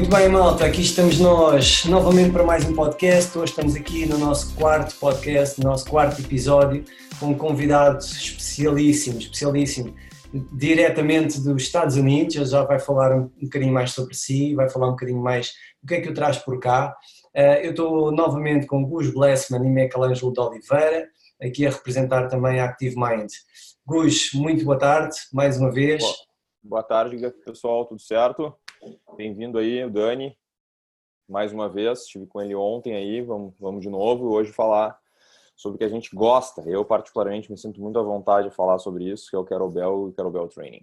Muito bem, malta, aqui estamos nós novamente para mais um podcast. Hoje estamos aqui no nosso quarto podcast, no nosso quarto episódio, com um convidado especialíssimo, especialíssimo, diretamente dos Estados Unidos. Ele já vai falar um bocadinho mais sobre si, vai falar um bocadinho mais do que é que o traz por cá. Eh, eu estou novamente com Gus Blessman e Michelangelo de Oliveira, aqui a representar também a Active Mind. Gus, muito boa tarde, mais uma vez. Boa tarde, pessoal, tudo certo? Bem-vindo aí, Dani, mais uma vez, estive com ele ontem aí, vamos, vamos de novo hoje falar sobre o que a gente gosta. Eu, particularmente, me sinto muito à vontade de falar sobre isso, que é o Kettlebell e o Kettlebell Training.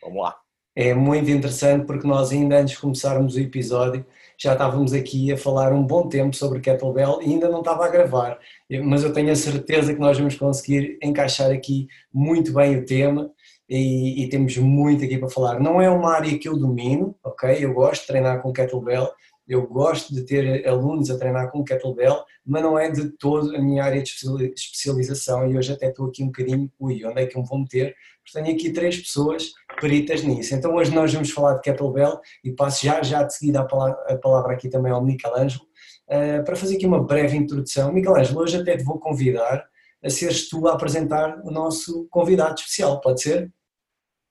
Vamos lá. É muito interessante porque nós ainda antes de começarmos o episódio já estávamos aqui a falar um bom tempo sobre Kettlebell e ainda não estava a gravar, mas eu tenho a certeza que nós vamos conseguir encaixar aqui muito bem o tema e, e, temos muito aqui para falar. Não é uma área que eu domino, ok? Eu gosto de treinar com kettlebell, eu gosto de ter alunos a treinar com kettlebell, mas não é de todo a minha área de especialização e hoje até estou aqui um bocadinho, ui, onde é que eu me vou meter? Porque tenho aqui três pessoas peritas nisso. Então hoje nós vamos falar de kettlebell e passo já, já de seguida a palavra, a palavra aqui também ao Michelangelo uh, para fazer aqui uma breve introdução. Michelangelo, hoje até te vou convidar a seres tu a apresentar o nosso convidado especial, pode ser?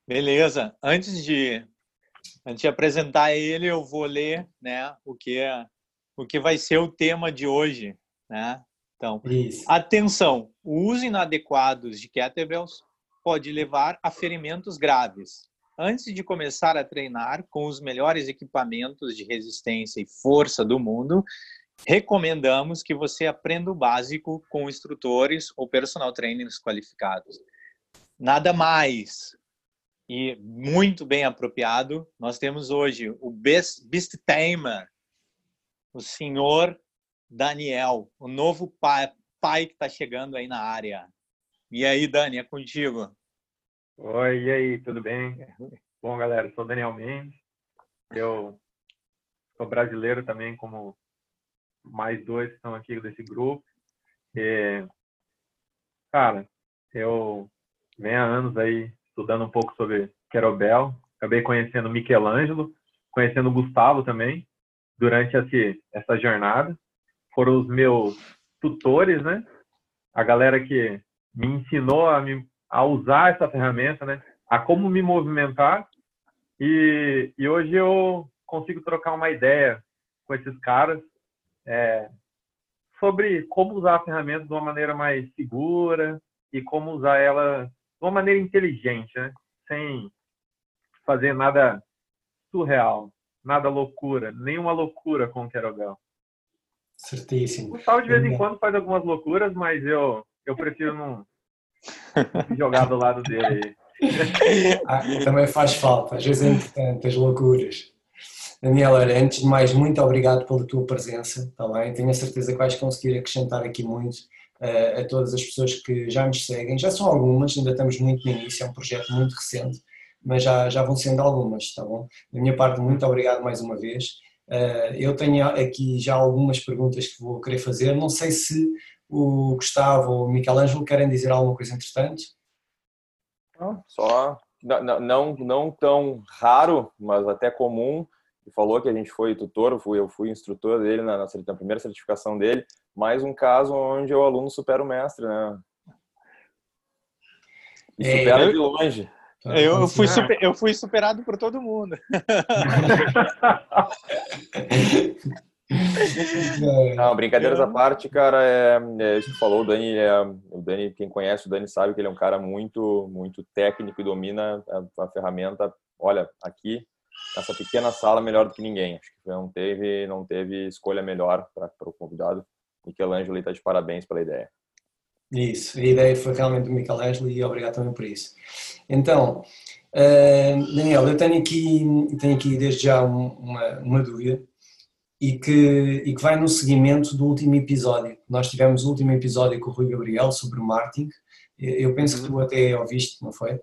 Beleza. Antes de antes de apresentar ele, eu vou ler, né, o que é o que vai ser o tema de hoje, né? Então, Isso. atenção, o uso inadequado de kettlebells pode levar a ferimentos graves. Antes de começar a treinar com os melhores equipamentos de resistência e força do mundo, recomendamos que você aprenda o básico com instrutores ou personal trainers qualificados. Nada mais, e muito bem apropriado. Nós temos hoje o Tamer, o senhor Daniel, o novo pai, pai que está chegando aí na área. E aí, Dani, é contigo. Oi, e aí, tudo bem? Bom, galera, sou Daniel Mendes. Eu sou brasileiro também, como mais dois que estão aqui desse grupo. E, cara, eu venho há anos aí estudando um pouco sobre Querobel, acabei conhecendo Michelangelo, conhecendo Gustavo também, durante esse, essa jornada. Foram os meus tutores, né? A galera que me ensinou a, me, a usar essa ferramenta, né? A como me movimentar. E, e hoje eu consigo trocar uma ideia com esses caras é, sobre como usar a ferramenta de uma maneira mais segura e como usar ela de uma maneira inteligente, né? sem fazer nada surreal, nada loucura, nenhuma loucura com o Querogão. Certíssimo. O Gustavo de vez em quando faz algumas loucuras, mas eu, eu prefiro não jogar do lado dele. ah, também faz falta, às vezes é importante as loucuras. Daniela, antes de mais, muito obrigado pela tua presença, está bem? Tenho a certeza que vais conseguir acrescentar aqui muito a todas as pessoas que já nos seguem. Já são algumas, ainda estamos muito no início, é um projeto muito recente, mas já, já vão sendo algumas, está bom? Da minha parte, muito obrigado mais uma vez. Eu tenho aqui já algumas perguntas que vou querer fazer. Não sei se o Gustavo ou o Michelangelo querem dizer alguma coisa interessante. Só, não, não, não tão raro, mas até comum, e falou que a gente foi tutor, eu fui, eu fui instrutor dele na, na, primeira certificação dele, mais um caso onde o aluno supera o mestre, né? E é, supera eu, de longe. Eu, eu, fui super, eu fui superado por todo mundo. Não, brincadeiras à parte, cara, é, é isso que falou, o Dani, é, o Dani, quem conhece o Dani sabe que ele é um cara muito, muito técnico e domina a, a ferramenta. Olha, aqui nessa pequena sala melhor do que ninguém. Acho que não teve, não teve escolha melhor para o convidado. Michelangelo está de parabéns pela ideia. Isso, a ideia foi realmente do Michelangelo e obrigado também por isso. Então, uh, Daniel, eu tenho aqui, tenho aqui desde já uma, uma dúvida e que, e que vai no seguimento do último episódio. Nós tivemos o último episódio com o Rui Gabriel sobre marketing. Eu penso que tu uhum. até ouviste, não foi?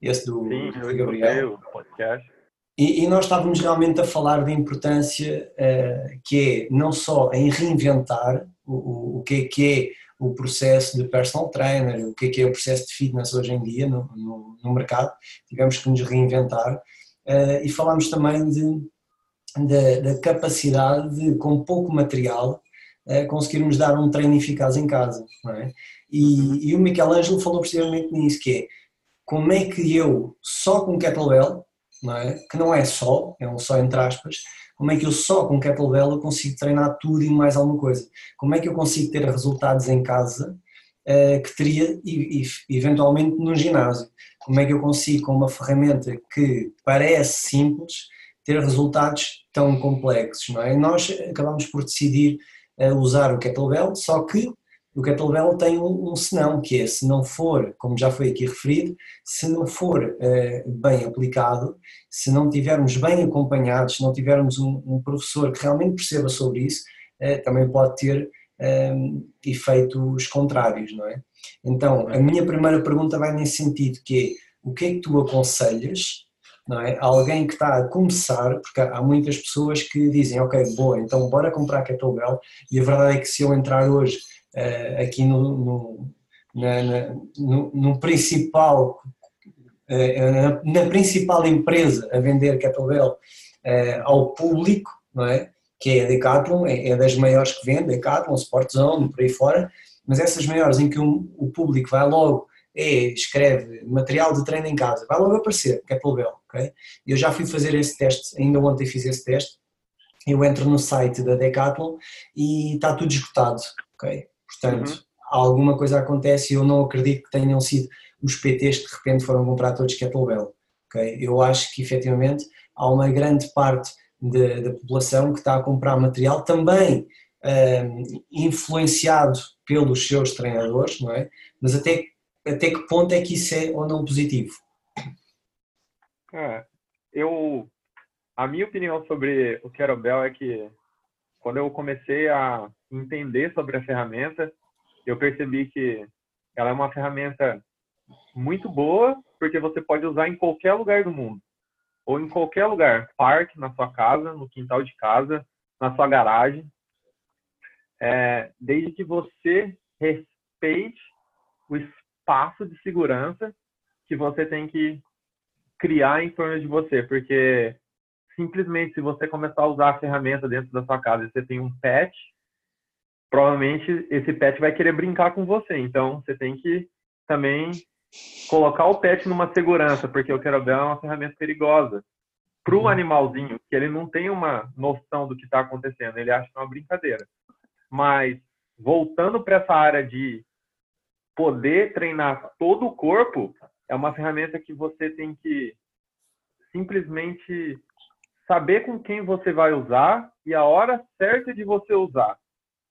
Esse do Sim, Rui Gabriel. o podcast. E, e, nós estávamos realmente a falar da importância uh, que é não só em reinventar o, o, o, que é que é o processo de personal trainer, o que é que é o processo de fitness hoje em dia no, no, no mercado, tivemos que nos reinventar uh, e falámos também de, da, da capacidade de, com pouco material, uh, conseguirmos dar um treino eficaz em casa. É? E, e, o Michelangelo falou precisamente nisso, que é como é que eu, só com kettlebell, não é? que não é só, é um só entre aspas, como é que eu só com kettlebell eu consigo treinar tudo e mais alguma coisa? Como é que eu consigo ter resultados em casa uh, que teria e, e, eventualmente no ginásio? Como é que eu consigo com uma ferramenta que parece simples ter resultados tão complexos, não é? Nós acabamos por decidir uh, usar o kettlebell, só que o kettlebell tem um, um senão, que é se não for, como já foi aqui referido, se não for uh, bem aplicado, se não tivermos bem acompanhados, se não tivermos um, um professor que realmente perceba sobre isso, uh, também pode ter um, ehm, efeitos contrários, não é? Então, a minha primeira pergunta vai nesse sentido, que é, o que é que tu aconselhas não é? Alguém que está a começar, porque há muitas pessoas que dizem, ok, boa, então bora comprar kettlebell, e a verdade é que se eu entrar hoje uh, aqui no, no, na, na, no, no principal, uh, na, principal empresa a vender kettlebell uh, ao público, não é? que é a Decathlon, é, é das maiores que vende, Decathlon, Sportzone, por aí fora, mas essas maiores em que um, o público vai logo é, escreve material de treino em casa, vai logo aparecer, kettlebell, ok? Eu já fui fazer esse teste, ainda ontem fiz esse teste, eu entro no site da Decathlon e está tudo esgotado, ok? Portanto, uhum. alguma coisa acontece e eu não acredito que tenham sido os PTs que de repente foram comprar todos kettlebell. Okay? Eu acho que efetivamente há uma grande parte da população que está a comprar material também um, influenciado pelos seus treinadores, não é? Mas até, até que ponto é que isso é ou não positivo? É, eu, a minha opinião sobre o kettlebell é que quando eu comecei a entender sobre a ferramenta, eu percebi que ela é uma ferramenta muito boa, porque você pode usar em qualquer lugar do mundo. Ou em qualquer lugar, parque, na sua casa, no quintal de casa, na sua garagem. É, desde que você respeite o espaço de segurança que você tem que criar em torno de você, porque simplesmente se você começar a usar a ferramenta dentro da sua casa e você tem um pet, provavelmente esse pet vai querer brincar com você. Então, você tem que também colocar o pet numa segurança, porque o kettlebell é uma ferramenta perigosa. Para o uhum. animalzinho, que ele não tem uma noção do que está acontecendo, ele acha que é uma brincadeira. Mas, voltando para essa área de poder treinar todo o corpo, é uma ferramenta que você tem que simplesmente saber com quem você vai usar e a hora certa de você usar.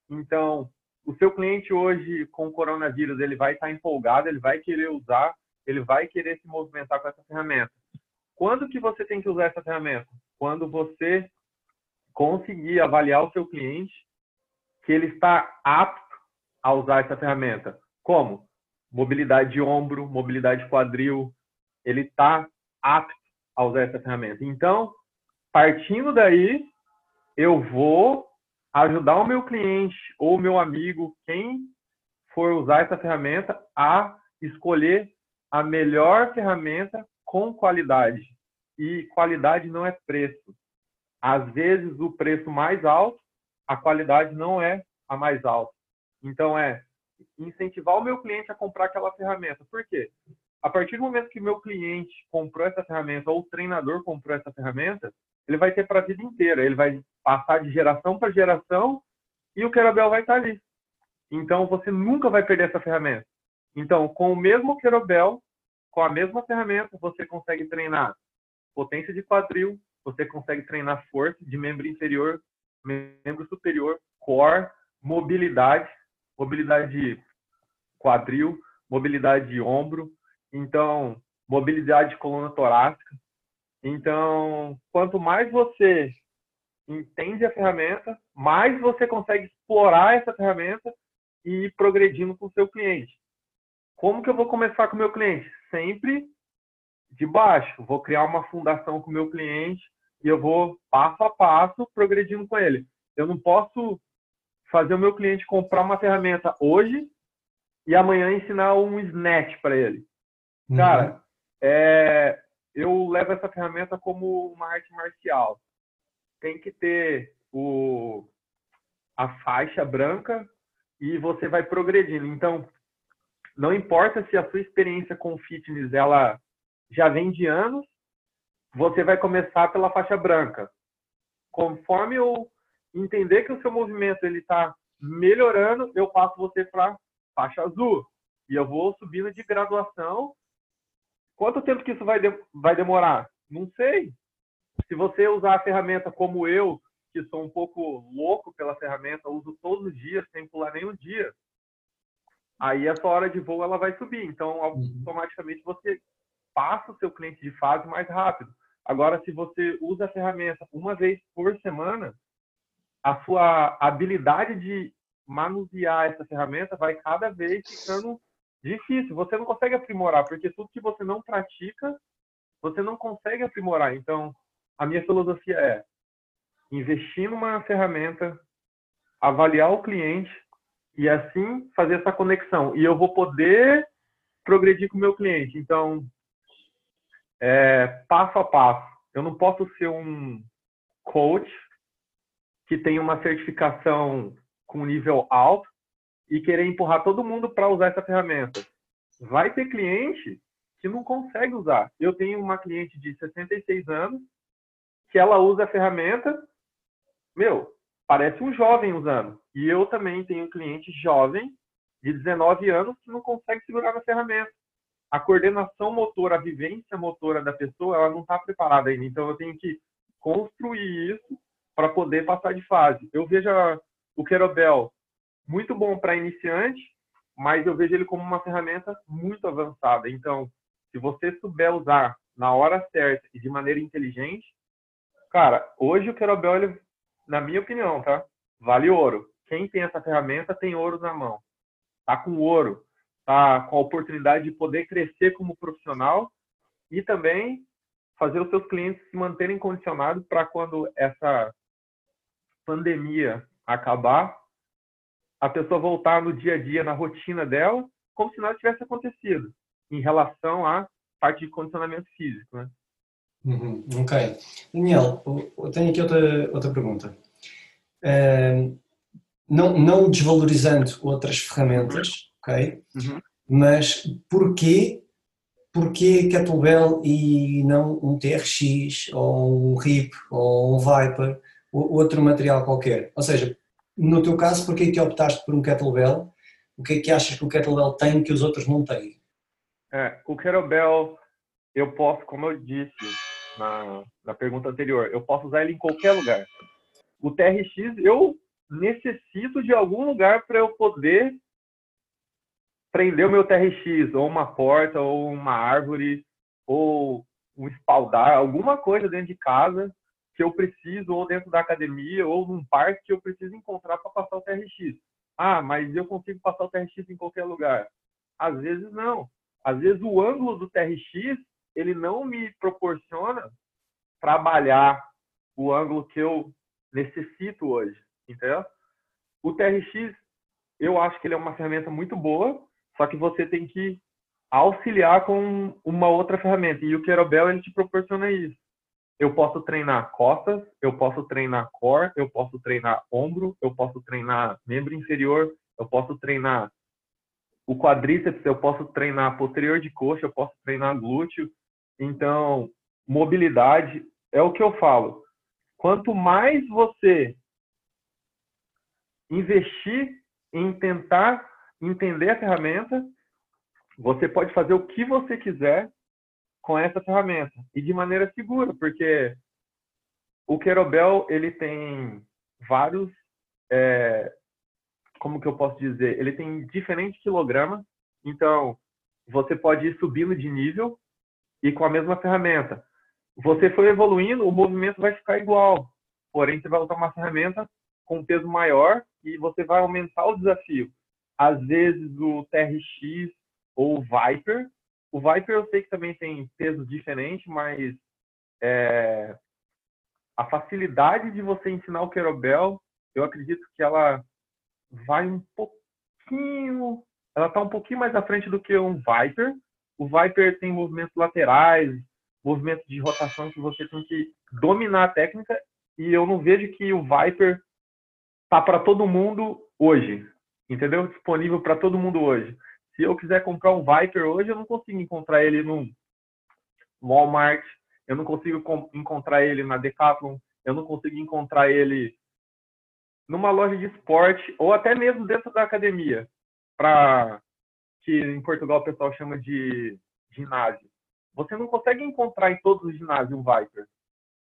Então, o seu cliente hoje com o coronavírus, ele vai estar empolgado, ele vai querer usar, ele vai querer se movimentar com essa ferramenta. Quando que você tem que usar essa ferramenta? Quando você conseguir avaliar o seu cliente que ele está apto a usar essa ferramenta. Como? Mobilidade de ombro, mobilidade de quadril, ele está apto a usar essa ferramenta. Então, partindo daí, eu vou ajudar o meu cliente ou meu amigo, quem for usar essa ferramenta, a escolher a melhor ferramenta com qualidade. E qualidade não é preço. Às vezes, o preço mais alto, a qualidade não é a mais alta. Então, é incentivar o meu cliente a comprar aquela ferramenta. Por quê? A partir do momento que meu cliente comprou essa ferramenta ou o treinador comprou essa ferramenta, ele vai ter para a vida inteira. Ele vai passar de geração para geração e o Querobel vai estar ali. Então, você nunca vai perder essa ferramenta. Então, com o mesmo Querobel, com a mesma ferramenta, você consegue treinar potência de quadril, você consegue treinar força de membro inferior, membro superior, core, mobilidade, mobilidade de quadril, mobilidade de ombro, então, mobilidade de coluna torácica. Então, quanto mais você entende a ferramenta, mais você consegue explorar essa ferramenta e ir progredindo com o seu cliente. Como que eu vou começar com o meu cliente? Sempre de baixo. Vou criar uma fundação com o meu cliente e eu vou passo a passo progredindo com ele. Eu não posso fazer o meu cliente comprar uma ferramenta hoje e amanhã ensinar um snatch para ele. Uhum. Cara, é, eu levo essa ferramenta como uma arte marcial. tem que ter o, a faixa branca e você vai progredindo. Então, não importa se a sua experiência com fitness ela já vem de anos, você vai começar pela faixa branca. Conforme eu entender que o seu movimento ele está melhorando, eu passo você para faixa azul e eu vou subindo de graduação. Quanto tempo que isso vai, de, vai demorar? Não sei. Se você usar a ferramenta como eu, que sou um pouco louco pela ferramenta, uso todos os dias, sem pular nenhum dia, aí a sua hora de voo ela vai subir. Então, uhum. automaticamente você passa o seu cliente de fase mais rápido. Agora, se você usa a ferramenta uma vez por semana, a sua habilidade de manusear essa ferramenta vai cada vez ficando difícil. Você não consegue aprimorar, porque tudo que você não pratica, você não consegue aprimorar. Então, a minha filosofia é investir numa ferramenta, avaliar o cliente e assim fazer essa conexão. E eu vou poder progredir com o meu cliente. Então, é, passo a passo. Eu não posso ser um coach que tem uma certificação com nível alto e querer empurrar todo mundo para usar essa ferramenta. Vai ter cliente que não consegue usar. Eu tenho uma cliente de 66 anos que ela usa a ferramenta, meu, parece um jovem usando. E eu também tenho um cliente jovem de 19 anos que não consegue segurar na ferramenta. A coordenação motora, a vivência motora da pessoa, ela não está preparada ainda. Então eu tenho que construir isso para poder passar de fase. Eu vejo o Querobel muito bom para iniciante, mas eu vejo ele como uma ferramenta muito avançada. Então, se você souber usar na hora certa e de maneira inteligente, cara, hoje o Querobel, ele, na minha opinião, tá? Vale ouro. Quem tem essa ferramenta tem ouro na mão. Tá com ouro, tá com a oportunidade de poder crescer como profissional e também fazer os seus clientes se manterem condicionados para quando essa pandemia acabar, a pessoa voltar no dia a dia, na rotina dela, como se nada tivesse acontecido, em relação à parte de condicionamento físico, né? Uhum, ok. Daniel, eu tenho aqui outra, outra pergunta. Uh, não, não desvalorizando outras ferramentas, ok? Uhum. Mas porquê, porquê Kettlebell e não um TRX, ou um RIP, ou um Viper, ou outro material qualquer? Ou seja, no teu caso, porquê que optaste por um kettlebell? O que é que achas que o kettlebell tem que os outros não têm? É, o kettlebell, eu posso, como eu disse na, na pergunta anterior, eu posso usar ele em qualquer lugar. O TRX, eu necessito de algum lugar para eu poder prender o meu TRX, ou uma porta, ou uma árvore, ou um espaldar, alguma coisa dentro de casa que eu preciso, ou dentro da academia, ou num parque que eu preciso encontrar para passar o TRX. Ah, mas eu consigo passar o TRX em qualquer lugar. Às vezes não. Às vezes o ângulo do TRX, ele não me proporciona trabalhar o ângulo que eu necessito hoje, entendeu? O TRX, eu acho que ele é uma ferramenta muito boa, só que você tem que auxiliar com uma outra ferramenta. E o Querobel, ele te proporciona isso eu posso treinar costas, eu posso treinar core, eu posso treinar ombro, eu posso treinar membro inferior, eu posso treinar o quadríceps, eu posso treinar posterior de coxa, eu posso treinar glúteo. Então, mobilidade é o que eu falo. Quanto mais você investir em tentar entender a ferramenta, você pode fazer o que você quiser com essa ferramenta e de maneira segura, porque o Querobel ele tem vários, é, como que eu posso dizer, ele tem diferentes quilogramas, então você pode ir subindo de nível e com a mesma ferramenta. Você foi evoluindo, o movimento vai ficar igual, porém você vai usar uma ferramenta com um peso maior e você vai aumentar o desafio. Às vezes o TRX ou o Viper o Viper eu sei que também tem peso diferente, mas é, a facilidade de você ensinar o Querobel, eu acredito que ela vai um pouquinho, ela está um pouquinho mais à frente do que um Viper. O Viper tem movimentos laterais, movimentos de rotação que você tem que dominar a técnica e eu não vejo que o Viper tá para todo mundo hoje, entendeu? Disponível para todo mundo hoje. Se eu quiser comprar um Viper hoje, eu não consigo encontrar ele no Walmart, eu não consigo encontrar ele na Decathlon, eu não consigo encontrar ele numa loja de esporte ou até mesmo dentro da academia, para que em Portugal o pessoal chama de ginásio. Você não consegue encontrar em todos os ginásios um Viper.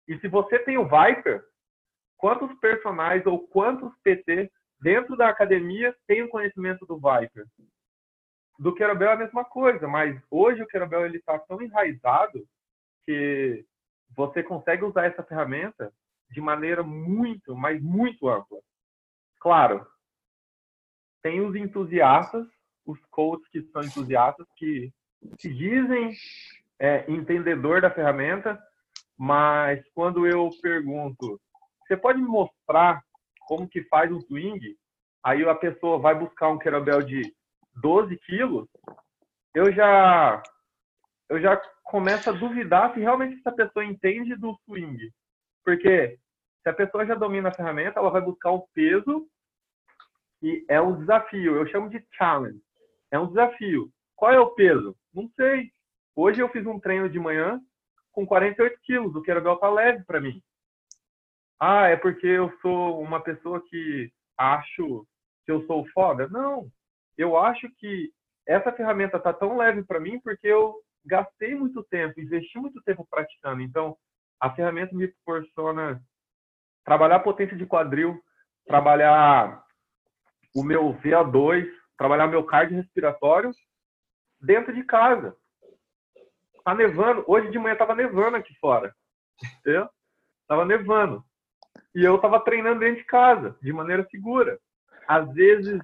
E se você tem o Viper, quantos personagens ou quantos PT dentro da academia têm o conhecimento do Viper? Do Querobel é a mesma coisa, mas hoje o Querobel ele está tão enraizado que você consegue usar essa ferramenta de maneira muito, mas muito ampla. Claro, tem os entusiastas, os coaches que são entusiastas, que se dizem é, entendedor da ferramenta, mas quando eu pergunto, você pode me mostrar como que faz um swing? Aí a pessoa vai buscar um kettlebell de 12 quilos, eu já eu já começo a duvidar se realmente essa pessoa entende do swing. Porque se a pessoa já domina a ferramenta, ela vai buscar o peso e é um desafio. Eu chamo de challenge. É um desafio. Qual é o peso? Não sei. Hoje eu fiz um treino de manhã com 48 quilos, o kettlebell tá leve para mim. Ah, é porque eu sou uma pessoa que acho que eu sou foda? Não. Eu acho que essa ferramenta tá tão leve para mim porque eu gastei muito tempo, investi muito tempo praticando. Então, a ferramenta me proporciona trabalhar a potência de quadril, trabalhar o meu VA2, trabalhar meu cardio respiratório dentro de casa. Tá nevando. Hoje de manhã tava nevando aqui fora. Entendeu? Tava nevando. E eu tava treinando dentro de casa, de maneira segura. Às vezes,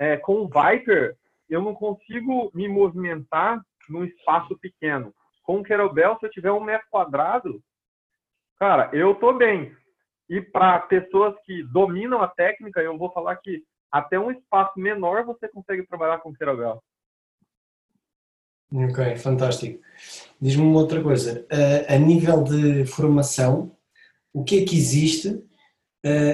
é, com o Viper, eu não consigo me movimentar num espaço pequeno. Com o Kettlebell, se eu tiver um metro quadrado, cara, eu tô bem. E para pessoas que dominam a técnica, eu vou falar que até um espaço menor você consegue trabalhar com Kettlebell. Ok, fantástico. Diz-me uma outra coisa. a nível de formação, o que é que existe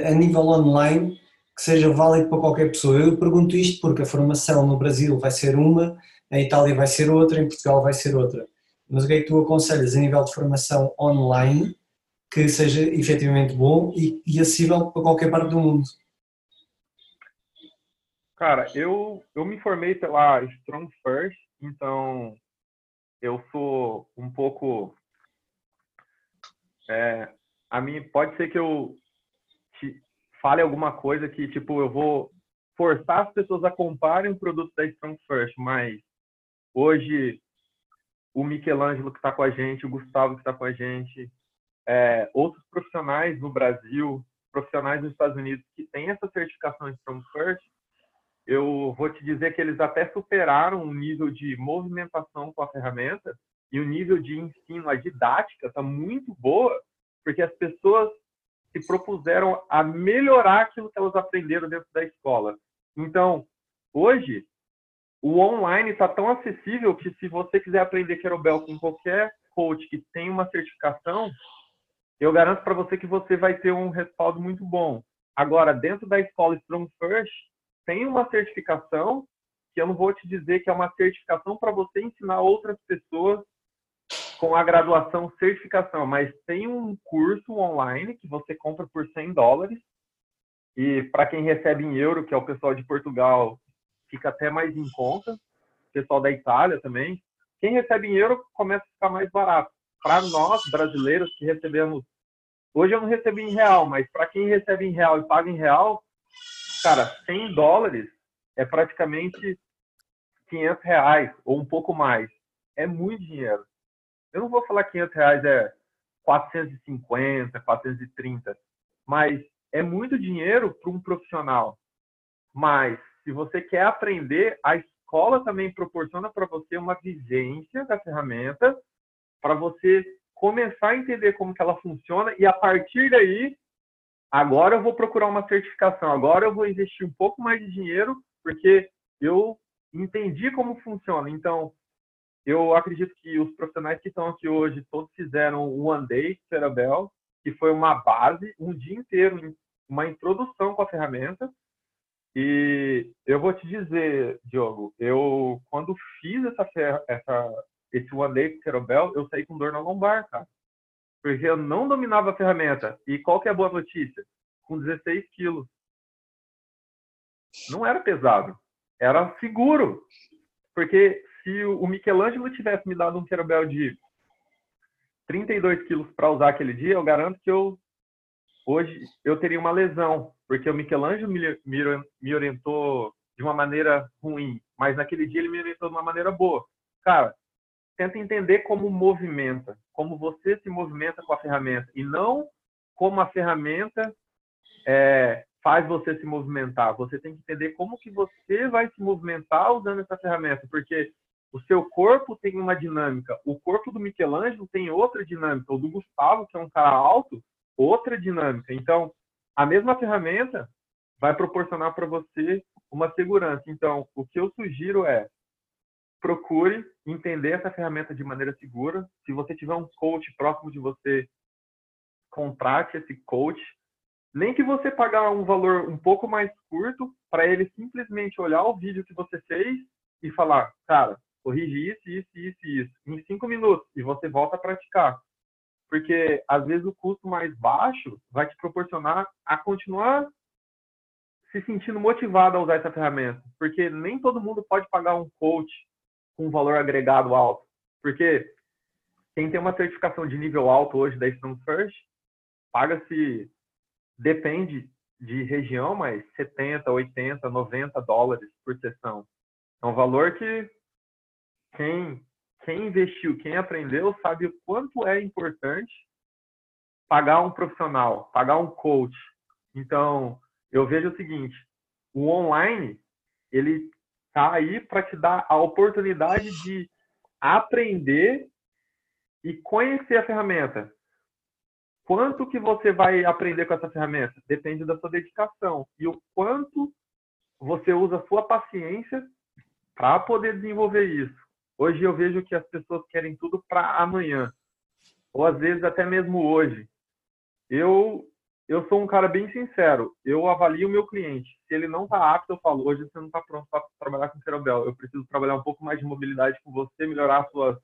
a nível online que seja válido para qualquer pessoa? Eu pergunto isto porque a formação no Brasil vai ser uma, em Itália vai ser outra, em Portugal vai ser outra. Mas o que é que tu aconselhas a nível de formação online que seja efetivamente bom e, e acessível para qualquer parte do mundo? Cara, eu, eu me formei pela Strong First então, eu sou um pouco. É, a mim pode ser que eu fale alguma coisa que, tipo, eu vou forçar as pessoas a comprarem o produto da Strong First, mas hoje o Michelangelo que está com a gente, o Gustavo que está com a gente, é, outros profissionais no Brasil, profissionais nos Estados Unidos que têm essa certificação Strong First, eu vou te dizer que eles até superaram o nível de movimentação com a ferramenta e o nível de ensino, a didática está muito boa, porque as pessoas se propuseram a melhorar aquilo que elas aprenderam dentro da escola. Então, hoje, o online está tão acessível que se você quiser aprender Querobel com qualquer coach que tem uma certificação, eu garanto para você que você vai ter um respaldo muito bom. Agora, dentro da escola Strong First, tem uma certificação que eu não vou te dizer que é uma certificação para você ensinar outras pessoas com a graduação certificação, mas tem um curso online que você compra por 100 dólares e para quem recebe em euro, que é o pessoal de Portugal, fica até mais em conta, o pessoal da Itália também. Quem recebe em euro começa a ficar mais barato. Para nós brasileiros que recebemos, hoje eu não recebi em real, mas para quem recebe em real e paga em real, cara, 100 dólares é praticamente 500 reais ou um pouco mais. É muito dinheiro. Eu não vou falar 500 reais é 450, 430, mas é muito dinheiro para um profissional. Mas se você quer aprender, a escola também proporciona para você uma vivência da ferramenta para você começar a entender como que ela funciona e a partir daí agora eu vou procurar uma certificação, agora eu vou investir um pouco mais de dinheiro, porque eu entendi como funciona. Então, eu acredito que os profissionais que estão aqui hoje, todos fizeram o One Day Cerebel, que foi uma base, um dia inteiro, uma introdução com a ferramenta. E eu vou te dizer, Diogo, eu quando fiz essa, essa esse One Day Kettlebell, eu saí com dor na lombar, cara. Porque eu não dominava a ferramenta. E qual que é a boa notícia? Com 16 quilos. Não era pesado. Era seguro. Porque se o Michelangelo tivesse me dado um kettlebell de 32 quilos para usar aquele dia, eu garanto que eu hoje eu teria uma lesão, porque o Michelangelo me orientou de uma maneira ruim, mas naquele dia ele me orientou de uma maneira boa. Cara, tenta entender como movimenta, como você se movimenta com a ferramenta e não como a ferramenta é, faz você se movimentar. Você tem que entender como que você vai se movimentar usando essa ferramenta, porque o seu corpo tem uma dinâmica, o corpo do Michelangelo tem outra dinâmica, o do Gustavo, que é um cara alto, outra dinâmica. Então, a mesma ferramenta vai proporcionar para você uma segurança. Então, o que eu sugiro é procure entender essa ferramenta de maneira segura. Se você tiver um coach próximo de você, contrate esse coach. Nem que você pagar um valor um pouco mais curto para ele simplesmente olhar o vídeo que você fez e falar, cara, corrige isso, isso, isso, isso, em cinco minutos e você volta a praticar. Porque às vezes o custo mais baixo vai te proporcionar a continuar se sentindo motivado a usar essa ferramenta, porque nem todo mundo pode pagar um coach com um valor agregado alto, porque quem tem uma certificação de nível alto hoje da Strong First paga-se depende de região, mas 70, 80, 90 dólares por sessão. É um valor que quem, quem investiu, quem aprendeu, sabe o quanto é importante pagar um profissional, pagar um coach. Então, eu vejo o seguinte, o online, ele tá aí para te dar a oportunidade de aprender e conhecer a ferramenta. Quanto que você vai aprender com essa ferramenta? Depende da sua dedicação e o quanto você usa a sua paciência para poder desenvolver isso. Hoje eu vejo que as pessoas querem tudo para amanhã, ou às vezes até mesmo hoje. Eu eu sou um cara bem sincero. Eu avalio o meu cliente. Se ele não está apto, eu falo: hoje você não está pronto para trabalhar com Cerobel. Eu preciso trabalhar um pouco mais de mobilidade com você, melhorar a sua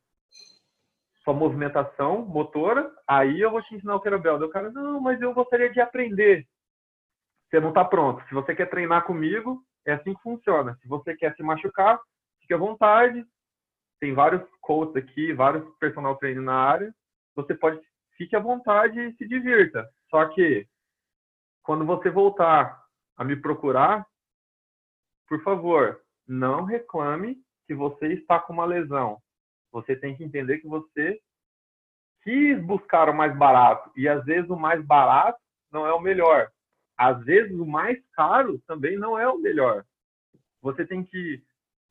sua movimentação motora. Aí eu vou te ensinar o Cerobel. O cara: não, mas eu gostaria de aprender. Você não está pronto. Se você quer treinar comigo, é assim que funciona. Se você quer se machucar, fique à vontade tem vários coaches aqui, vários personal trainer na área. Você pode fique à vontade e se divirta. Só que quando você voltar a me procurar, por favor, não reclame que você está com uma lesão. Você tem que entender que você quis buscar o mais barato e às vezes o mais barato não é o melhor. Às vezes o mais caro também não é o melhor. Você tem que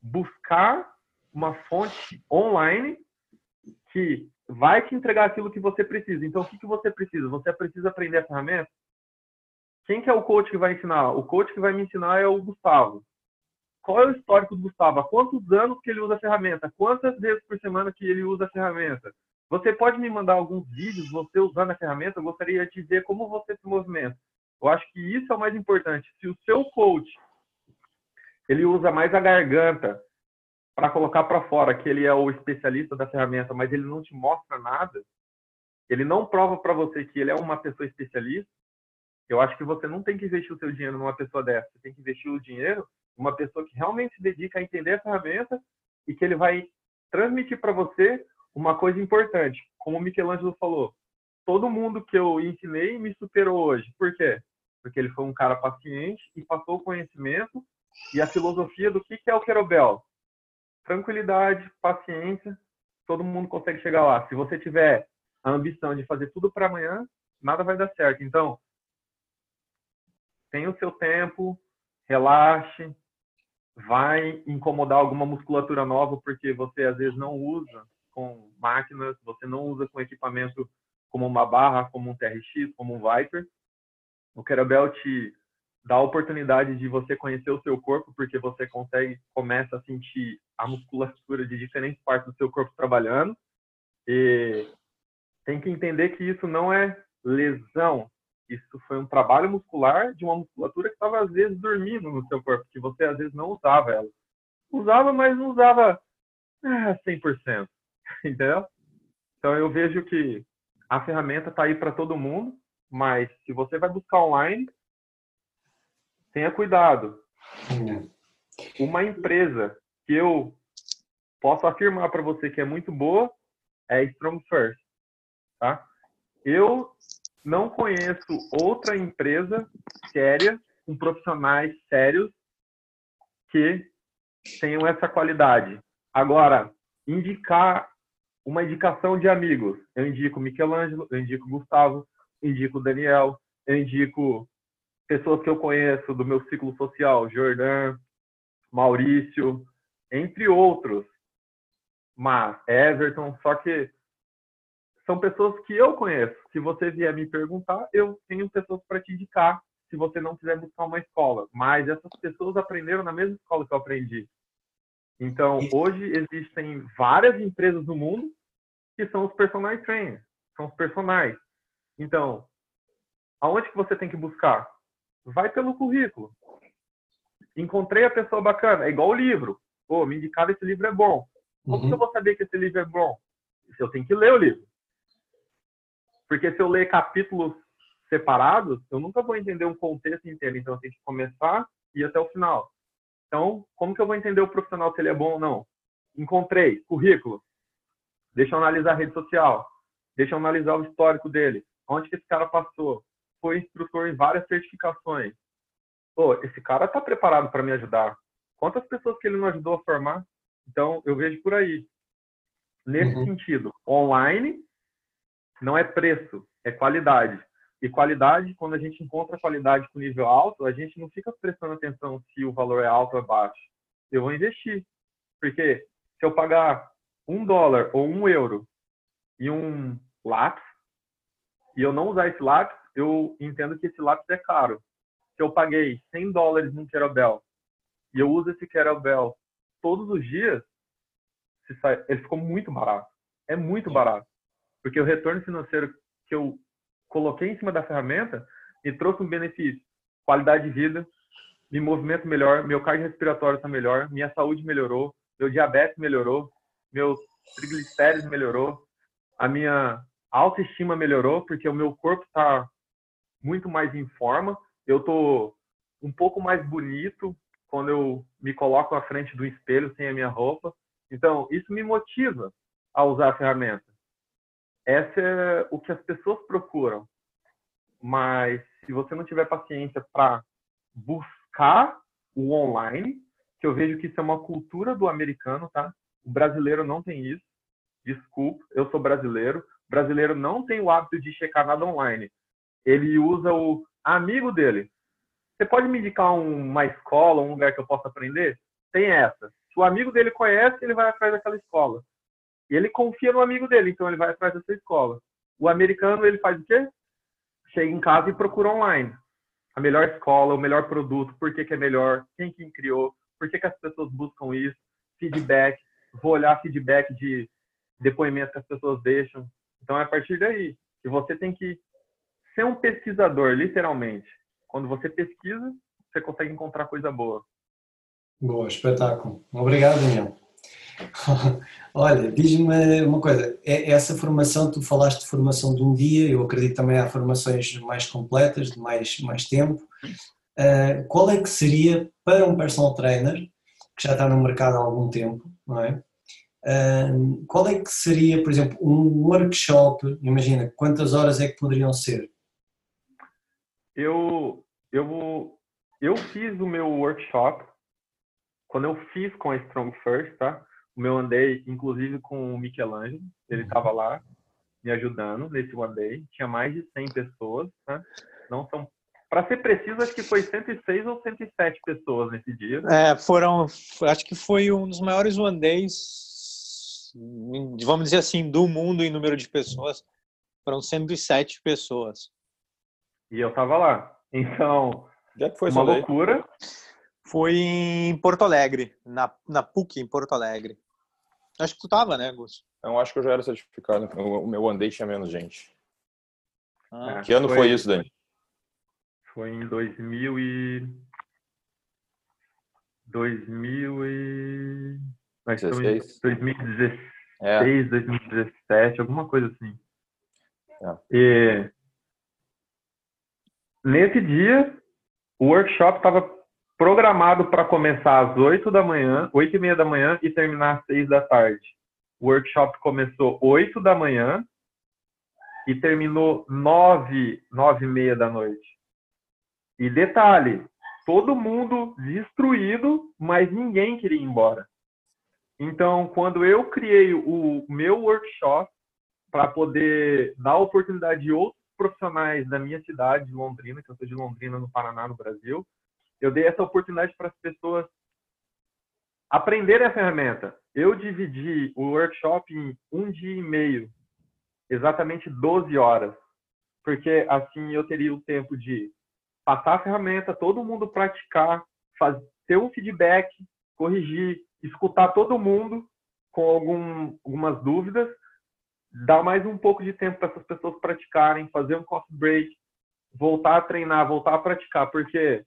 buscar uma fonte online que vai te entregar aquilo que você precisa. Então, o que, que você precisa? Você precisa aprender a ferramenta? Quem que é o coach que vai ensinar? O coach que vai me ensinar é o Gustavo. Qual é o histórico do Gustavo? Há quantos anos que ele usa a ferramenta? Quantas vezes por semana que ele usa a ferramenta? Você pode me mandar alguns vídeos você usando a ferramenta? Eu gostaria de ver como você se movimenta. Eu acho que isso é o mais importante. Se o seu coach ele usa mais a garganta para colocar para fora que ele é o especialista da ferramenta, mas ele não te mostra nada, ele não prova para você que ele é uma pessoa especialista, eu acho que você não tem que investir o seu dinheiro numa pessoa dessa. Você tem que investir o dinheiro numa pessoa que realmente se dedica a entender a ferramenta e que ele vai transmitir para você uma coisa importante. Como o Michelangelo falou, todo mundo que eu ensinei me superou hoje. Por quê? Porque ele foi um cara paciente e passou o conhecimento e a filosofia do que é o Querobel tranquilidade, paciência, todo mundo consegue chegar lá. Se você tiver a ambição de fazer tudo para amanhã, nada vai dar certo. Então, tenha o seu tempo, relaxe, vai incomodar alguma musculatura nova porque você às vezes não usa com máquinas, você não usa com equipamento como uma barra, como um TRX, como um Viper. O Kerabel te dá a oportunidade de você conhecer o seu corpo, porque você consegue, começa a sentir a musculatura de diferentes partes do seu corpo trabalhando. E tem que entender que isso não é lesão. Isso foi um trabalho muscular de uma musculatura que estava às vezes dormindo no seu corpo, que você às vezes não usava ela. Usava, mas não usava ah, 100%, entendeu? Então eu vejo que a ferramenta está aí para todo mundo, mas se você vai buscar online, tenha cuidado. Uma empresa que eu posso afirmar para você que é muito boa é Strong First, tá? Eu não conheço outra empresa séria com profissionais sérios que tenham essa qualidade. Agora, indicar uma indicação de amigos. Eu indico Michelangelo, eu indico Gustavo, indico Daniel, eu indico pessoas que eu conheço do meu ciclo social, Jordan, Maurício, entre outros. Mas Everton, só que são pessoas que eu conheço. Se você vier me perguntar, eu tenho pessoas para te indicar se você não quiser buscar uma escola. Mas essas pessoas aprenderam na mesma escola que eu aprendi. Então, hoje existem várias empresas no mundo que são os personal trainers, são os personagens. Então, aonde que você tem que buscar? Vai pelo currículo. Encontrei a pessoa bacana, é igual o livro. Pô, me indicaram esse livro é bom. Como uhum. que eu vou saber que esse livro é bom? Eu tenho que ler o livro. Porque se eu ler capítulos separados, eu nunca vou entender um contexto inteiro. Então, eu tenho que começar e ir até o final. Então, como que eu vou entender o profissional se ele é bom ou não? Encontrei, currículo. Deixa eu analisar a rede social. Deixa eu analisar o histórico dele. Onde que esse cara passou? Foi instrutor em várias certificações. Pô, esse cara está preparado para me ajudar. Quantas pessoas que ele não ajudou a formar? Então, eu vejo por aí. Nesse uhum. sentido, online não é preço, é qualidade. E qualidade, quando a gente encontra qualidade com nível alto, a gente não fica prestando atenção se o valor é alto ou é baixo. Eu vou investir. Porque se eu pagar um dólar ou um euro e um lápis, e eu não usar esse lápis, eu entendo que esse lápis é caro. Se eu paguei 100 dólares num Kerobel e eu uso esse Kerobel todos os dias, ele ficou muito barato. É muito barato. Porque o retorno financeiro que eu coloquei em cima da ferramenta me trouxe um benefício. Qualidade de vida, me movimento melhor, meu cardiorrespiratório está melhor, minha saúde melhorou, meu diabetes melhorou, meu triglicéridos melhorou, a minha autoestima melhorou, porque o meu corpo está muito mais em forma, eu tô um pouco mais bonito quando eu me coloco à frente do espelho sem a minha roupa. Então, isso me motiva a usar a ferramenta. Essa é o que as pessoas procuram. Mas se você não tiver paciência para buscar o online, que eu vejo que isso é uma cultura do americano, tá? O brasileiro não tem isso. Desculpa, eu sou brasileiro. O brasileiro não tem o hábito de checar nada online. Ele usa o amigo dele. Você pode me indicar uma escola, um lugar que eu possa aprender? Tem essa. Se o amigo dele conhece, ele vai atrás daquela escola. E ele confia no amigo dele, então ele vai atrás dessa escola. O americano, ele faz o quê? Chega em casa e procura online. A melhor escola, o melhor produto, por que, que é melhor, quem que criou, por que, que as pessoas buscam isso, feedback, vou olhar feedback de depoimentos que as pessoas deixam. Então é a partir daí que você tem que ser um pesquisador, literalmente. Quando você pesquisa, você consegue encontrar coisa boa. Boa, espetáculo. Obrigado, Daniel. Olha, diz-me uma coisa, é, essa formação, tu falaste de formação de um dia, eu acredito também há formações mais completas, de mais, mais tempo. Uh, qual é que seria para um personal trainer, que já está no mercado há algum tempo, não é? Uh, qual é que seria, por exemplo, um workshop, imagina, quantas horas é que poderiam ser? Eu, eu, eu fiz o meu workshop, quando eu fiz com a Strong First, tá? O meu andei, inclusive, com o Michelangelo. Ele estava uhum. lá me ajudando nesse one day. Tinha mais de 100 pessoas, né? Não são para ser preciso, acho que foi 106 ou 107 pessoas nesse dia. É, foram, acho que foi um dos maiores one days, vamos dizer assim, do mundo em número de pessoas. Foram 107 pessoas. E eu tava lá. Então, Já foi uma loucura. Foi em Porto Alegre, na, na PUC, em Porto Alegre. Acho que tu tava, né, Gus? Eu acho que eu já era certificado. O meu andei tinha menos gente. Ah, que ano foi, foi isso, Dani? Foi em 2000 e... 2000 e... 2016. 2016, é. 2017, alguma coisa assim. É. E nesse dia, o workshop estava programado para começar às 8 da manhã, 8 e meia da manhã e terminar às 6 da tarde. O workshop começou 8 da manhã e terminou 9, 9 e meia da noite. E detalhe, todo mundo destruído, mas ninguém queria ir embora. Então, quando eu criei o meu workshop para poder dar oportunidade de outros profissionais da minha cidade, de Londrina, que eu sou de Londrina, no Paraná, no Brasil, eu dei essa oportunidade para as pessoas aprenderem a ferramenta. Eu dividi o workshop em um dia e meio, exatamente 12 horas, porque assim eu teria o tempo de passar a ferramenta, todo mundo praticar, fazer ter um feedback, corrigir, escutar todo mundo com algum, algumas dúvidas, dar mais um pouco de tempo para essas pessoas praticarem, fazer um coffee break, voltar a treinar, voltar a praticar, porque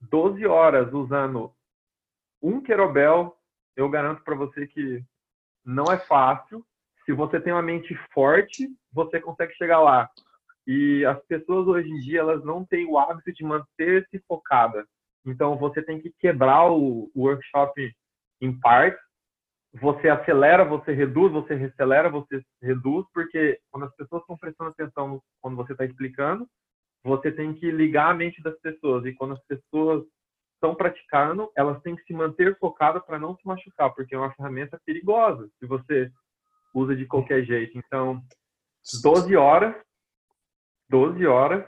12 horas usando um querobel, eu garanto para você que não é fácil. Se você tem uma mente forte, você consegue chegar lá. E as pessoas hoje em dia, elas não têm o hábito de manter-se focada. Então, você tem que quebrar o workshop em partes. Você acelera, você reduz, você recelera, você reduz, porque quando as pessoas estão prestando atenção quando você está explicando, você tem que ligar a mente das pessoas. E quando as pessoas estão praticando, elas têm que se manter focadas para não se machucar, porque é uma ferramenta perigosa se você usa de qualquer jeito. Então, 12 horas, 12 horas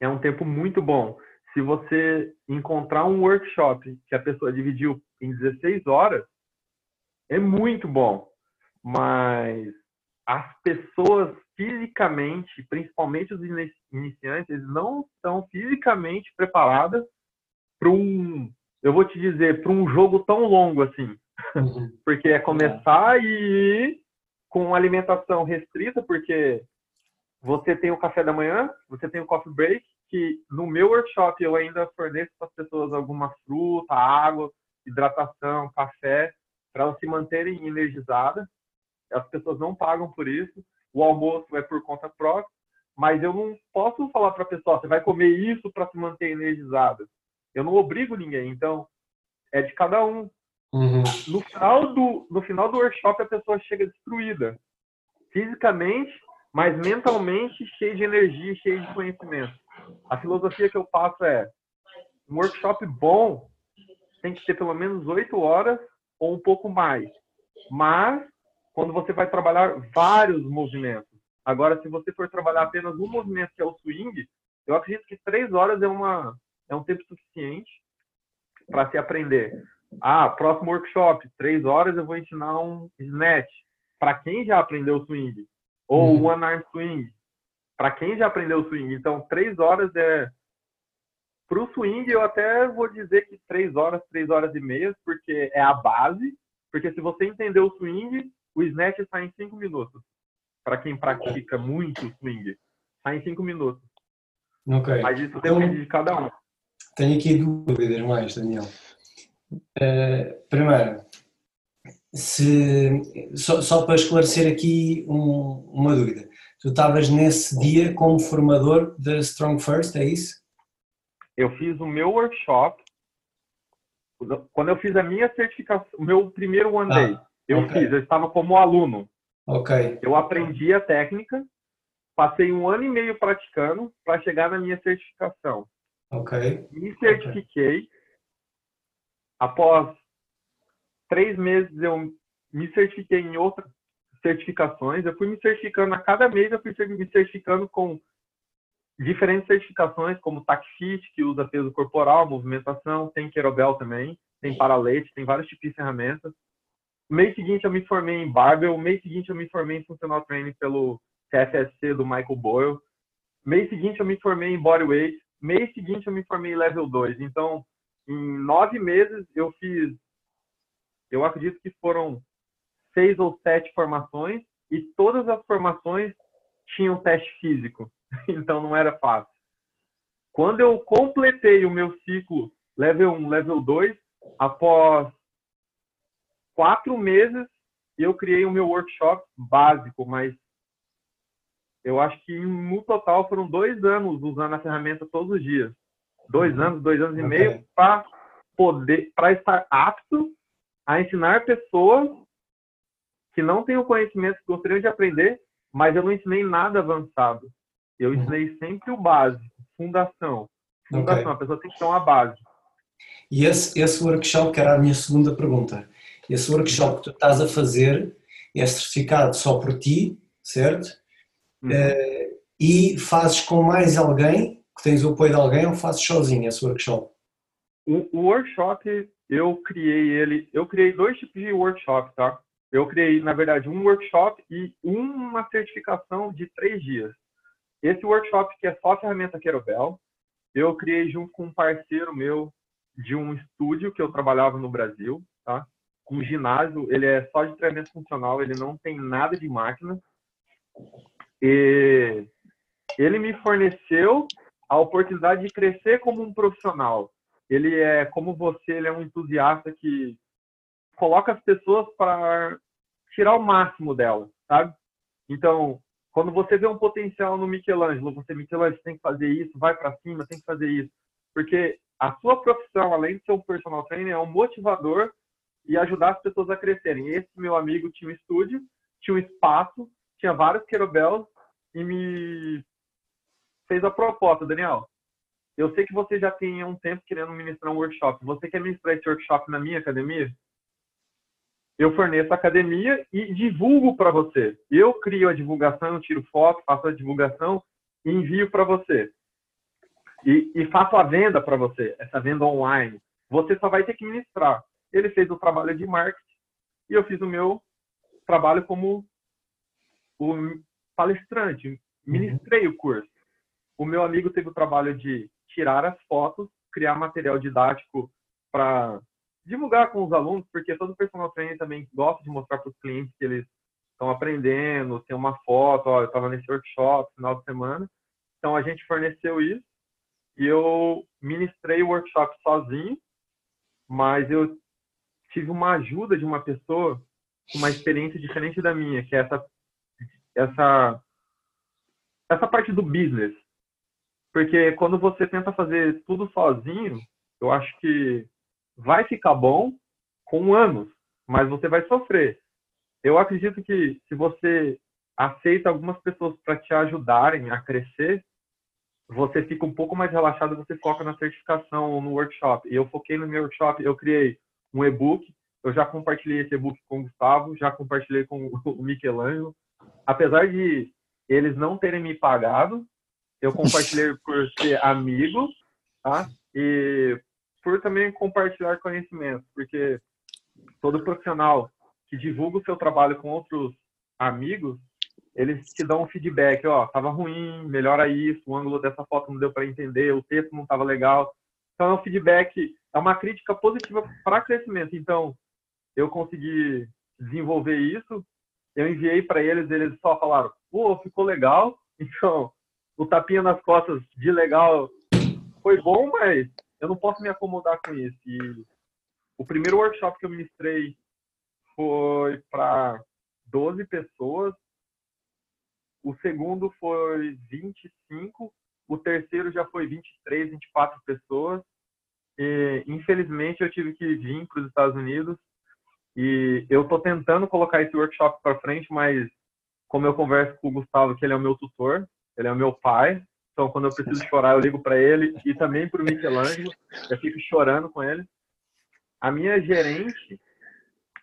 é um tempo muito bom. Se você encontrar um workshop que a pessoa dividiu em 16 horas, é muito bom. Mas as pessoas fisicamente, principalmente os iniciantes, eles não estão fisicamente preparadas para um, eu vou te dizer, para um jogo tão longo assim. Uhum. porque é começar e ir com alimentação restrita, porque você tem o café da manhã, você tem o coffee break, que no meu workshop eu ainda forneço para as pessoas alguma fruta, água, hidratação, café, para elas se manterem energizadas. As pessoas não pagam por isso. O almoço é por conta própria. Mas eu não posso falar para a pessoa, você vai comer isso para se manter energizada. Eu não obrigo ninguém. Então, é de cada um. Uhum. No, final do, no final do workshop, a pessoa chega destruída. Fisicamente, mas mentalmente cheia de energia, cheia de conhecimento. A filosofia que eu passo é: um workshop bom tem que ter pelo menos oito horas ou um pouco mais. Mas, quando você vai trabalhar vários movimentos. Agora, se você for trabalhar apenas um movimento, que é o swing, eu acredito que três horas é, uma, é um tempo suficiente para se aprender. Ah, próximo workshop, três horas eu vou ensinar um snatch. Para quem já aprendeu swing. Ou uhum. one arm swing. Para quem já aprendeu swing. Então, três horas é para o swing, eu até vou dizer que três horas, três horas e meia, porque é a base. Porque se você entender o swing, o snatch sai em cinco minutos. Para quem pratica muito swing, sai em cinco minutos. Okay. Mas isso depende então, de cada um. Tenho aqui dúvidas mais, Daniel. Uh, primeiro, se, só, só, para esclarecer aqui um, uma dúvida. Tu estavas nesse dia como formador da Strong First, é isso? Eu fiz o meu workshop. Quando eu fiz a minha certificação, o meu primeiro One Day, ah, eu okay. fiz, eu estava como aluno. Ok. Eu aprendi a técnica, passei um ano e meio praticando para chegar na minha certificação. Ok. Me certifiquei. Okay. Após três meses, eu me certifiquei em outras certificações. Eu fui me certificando a cada mês, eu fui me certificando com diferentes certificações, como TACFIT, que usa peso corporal, movimentação, tem Querobel também, tem Paralete, tem vários tipos de ferramentas. Mês seguinte eu me formei em Barbell, mês seguinte eu me formei em Functional Training pelo CFSC do Michael Boyle. Mês seguinte eu me formei em Bodyweight, mês seguinte eu me formei em Level 2. Então, em nove meses eu fiz, eu acredito que foram seis ou sete formações e todas as formações tinham teste físico. então não era fácil. Quando eu completei o meu ciclo level 1, level 2, após quatro meses, eu criei o meu workshop básico, mas eu acho que no total foram dois anos usando a ferramenta todos os dias. Dois uhum. anos, dois anos e meio para poder, para estar apto a ensinar pessoas que não têm o conhecimento que gostariam de aprender, mas eu não ensinei nada avançado. Eu uhum. ensinei sempre o básico, fundação. Fundação, okay. a pessoa tem que ter uma base. E esse, esse workshop, que era a minha segunda pergunta, esse workshop que tu estás a fazer é certificado só por ti, certo? Uhum. Uh, e fazes com mais alguém, que tens o apoio de alguém, ou fazes sozinho esse workshop? O, o workshop, eu criei ele, eu criei dois tipos de workshop, tá? Eu criei, na verdade, um workshop e uma certificação de três dias. Esse workshop, que é só a ferramenta Querobel, eu criei junto com um parceiro meu de um estúdio que eu trabalhava no Brasil, tá? Um ginásio, ele é só de treinamento funcional, ele não tem nada de máquina. E ele me forneceu a oportunidade de crescer como um profissional. Ele é como você, ele é um entusiasta que coloca as pessoas para tirar o máximo delas, sabe? Então, quando você vê um potencial no Michelangelo, você, Michelangelo, tem que fazer isso, vai para cima, tem que fazer isso. Porque a sua profissão, além de ser um personal trainer, é um motivador e ajudar as pessoas a crescerem. Esse meu amigo tinha um estúdio, tinha um espaço, tinha vários querobels e me fez a proposta, Daniel. Eu sei que você já tem um tempo querendo ministrar um workshop. Você quer ministrar esse workshop na minha academia? Eu forneço academia e divulgo para você. Eu crio a divulgação, eu tiro foto, faço a divulgação e envio para você. E, e, faço a venda para você, essa venda online. Você só vai ter que ministrar. Ele fez o trabalho de marketing e eu fiz o meu trabalho como o palestrante. Ministrei o curso. O meu amigo teve o trabalho de tirar as fotos, criar material didático para divulgar com os alunos, porque todo personal trainer também gosta de mostrar para os clientes que eles estão aprendendo, tem uma foto, ó, eu estava nesse workshop final de semana. Então a gente forneceu isso e eu ministrei o workshop sozinho, mas eu tive uma ajuda de uma pessoa com uma experiência diferente da minha, que é essa essa essa parte do business. Porque quando você tenta fazer tudo sozinho, eu acho que vai ficar bom com anos, mas você vai sofrer. Eu acredito que se você aceita algumas pessoas para te ajudarem a crescer, você fica um pouco mais relaxado, você foca na certificação ou no workshop. E eu foquei no meu workshop, eu criei um e-book, eu já compartilhei esse e-book com o Gustavo, já compartilhei com o Michelangelo. Apesar de eles não terem me pagado, eu compartilhei por ser amigo, tá? E por também compartilhar conhecimento, porque todo profissional que divulga o seu trabalho com outros amigos, eles te dão um feedback, ó, tava ruim, melhora isso, o ângulo dessa foto não deu para entender, o texto não tava legal. Então é um feedback, é uma crítica positiva para crescimento. Então, eu consegui desenvolver isso, eu enviei para eles, eles só falaram, pô, ficou legal. Então, o tapinha nas costas de legal foi bom, mas eu não posso me acomodar com isso. E o primeiro workshop que eu ministrei foi para 12 pessoas, o segundo foi 25, o terceiro já foi 23, 24 pessoas. E, infelizmente, eu tive que vir para os Estados Unidos e eu estou tentando colocar esse workshop para frente, mas como eu converso com o Gustavo, que ele é o meu tutor, ele é o meu pai, então, quando eu preciso chorar, eu ligo para ele e também para o Michelangelo. Eu fico chorando com ele. A minha gerente,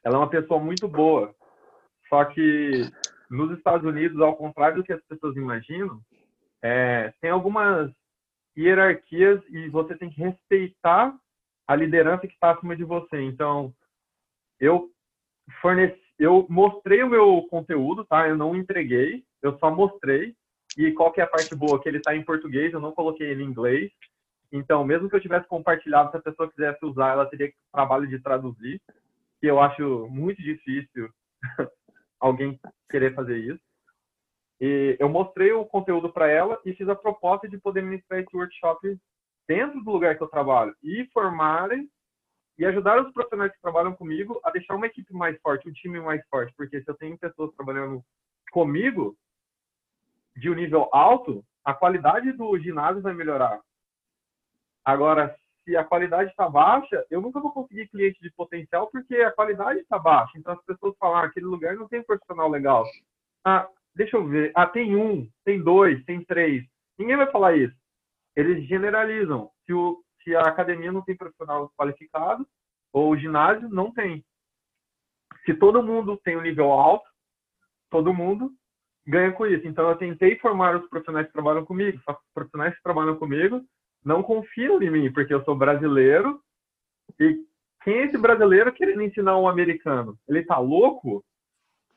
ela é uma pessoa muito boa. Só que nos Estados Unidos, ao contrário do que as pessoas imaginam, é, tem algumas hierarquias e você tem que respeitar a liderança que está acima de você. Então, eu forneci, eu mostrei o meu conteúdo, tá? Eu não entreguei, eu só mostrei. E qual que é a parte boa? Que ele está em português, eu não coloquei ele em inglês. Então, mesmo que eu tivesse compartilhado, se a pessoa quisesse usar, ela teria trabalho de traduzir, que eu acho muito difícil alguém querer fazer isso. E eu mostrei o conteúdo para ela e fiz a proposta de poder ministrar esse workshop dentro do lugar que eu trabalho e formarem e ajudar os profissionais que trabalham comigo a deixar uma equipe mais forte, um time mais forte, porque se eu tenho pessoas trabalhando comigo de um nível alto, a qualidade do ginásio vai melhorar. Agora, se a qualidade está baixa, eu nunca vou conseguir cliente de potencial porque a qualidade está baixa. Então as pessoas falam, ah, aquele lugar não tem profissional legal. Ah, deixa eu ver. Ah, tem um, tem dois, tem três. Ninguém vai falar isso. Eles generalizam. Se, o, se a academia não tem profissional qualificado, ou o ginásio não tem. Se todo mundo tem um nível alto, todo mundo ganha com isso. Então eu tentei formar os profissionais que trabalham comigo. Só que os profissionais que trabalham comigo não confiam em mim, porque eu sou brasileiro e quem é esse brasileiro querendo ensinar um americano? Ele tá louco?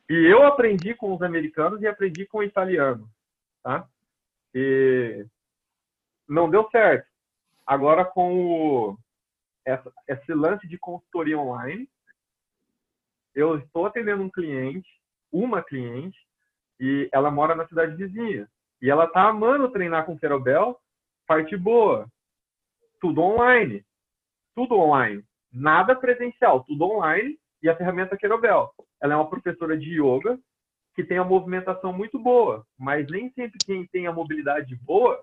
E eu aprendi com os americanos e aprendi com o italiano, tá? E não deu certo. Agora com o, essa, esse lance de consultoria online, eu estou atendendo um cliente, uma cliente, e ela mora na cidade vizinha. E ela tá amando treinar com Querobel, parte boa. Tudo online. Tudo online. Nada presencial, tudo online e a ferramenta Querobel. Ela é uma professora de yoga que tem a movimentação muito boa, mas nem sempre quem tem a mobilidade boa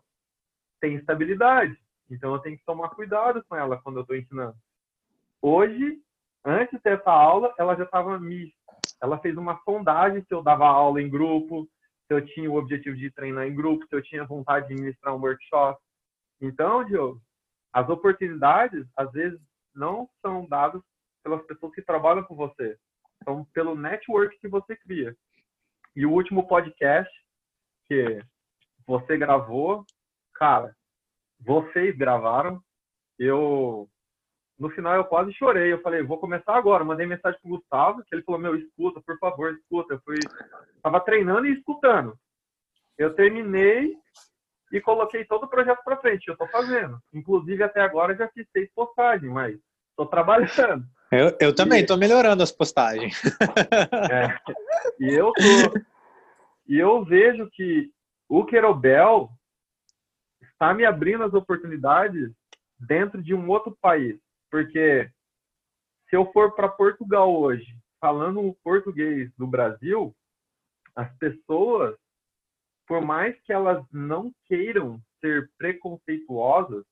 tem estabilidade. Então eu tenho que tomar cuidado com ela quando eu estou ensinando. Hoje, antes dessa aula, ela já estava me. Ela fez uma sondagem se eu dava aula em grupo, se eu tinha o objetivo de treinar em grupo, se eu tinha vontade de ministrar um workshop. Então, Diogo, as oportunidades, às vezes, não são dadas pelas pessoas que trabalham com você, são pelo network que você cria. E o último podcast que você gravou, cara, vocês gravaram, eu no final eu quase chorei. Eu falei, vou começar agora. Mandei mensagem pro Gustavo, que ele falou, meu, escuta, por favor, escuta. Eu fui, tava treinando e escutando. Eu terminei e coloquei todo o projeto para frente. Eu tô fazendo. Inclusive até agora já fiz seis postagens, mas tô trabalhando. Eu, eu também e... tô melhorando as postagens. É, e eu tô. E eu vejo que o Querobel está me abrindo as oportunidades dentro de um outro país. Porque se eu for para Portugal hoje, falando português do Brasil, as pessoas, por mais que elas não queiram ser preconceituosas,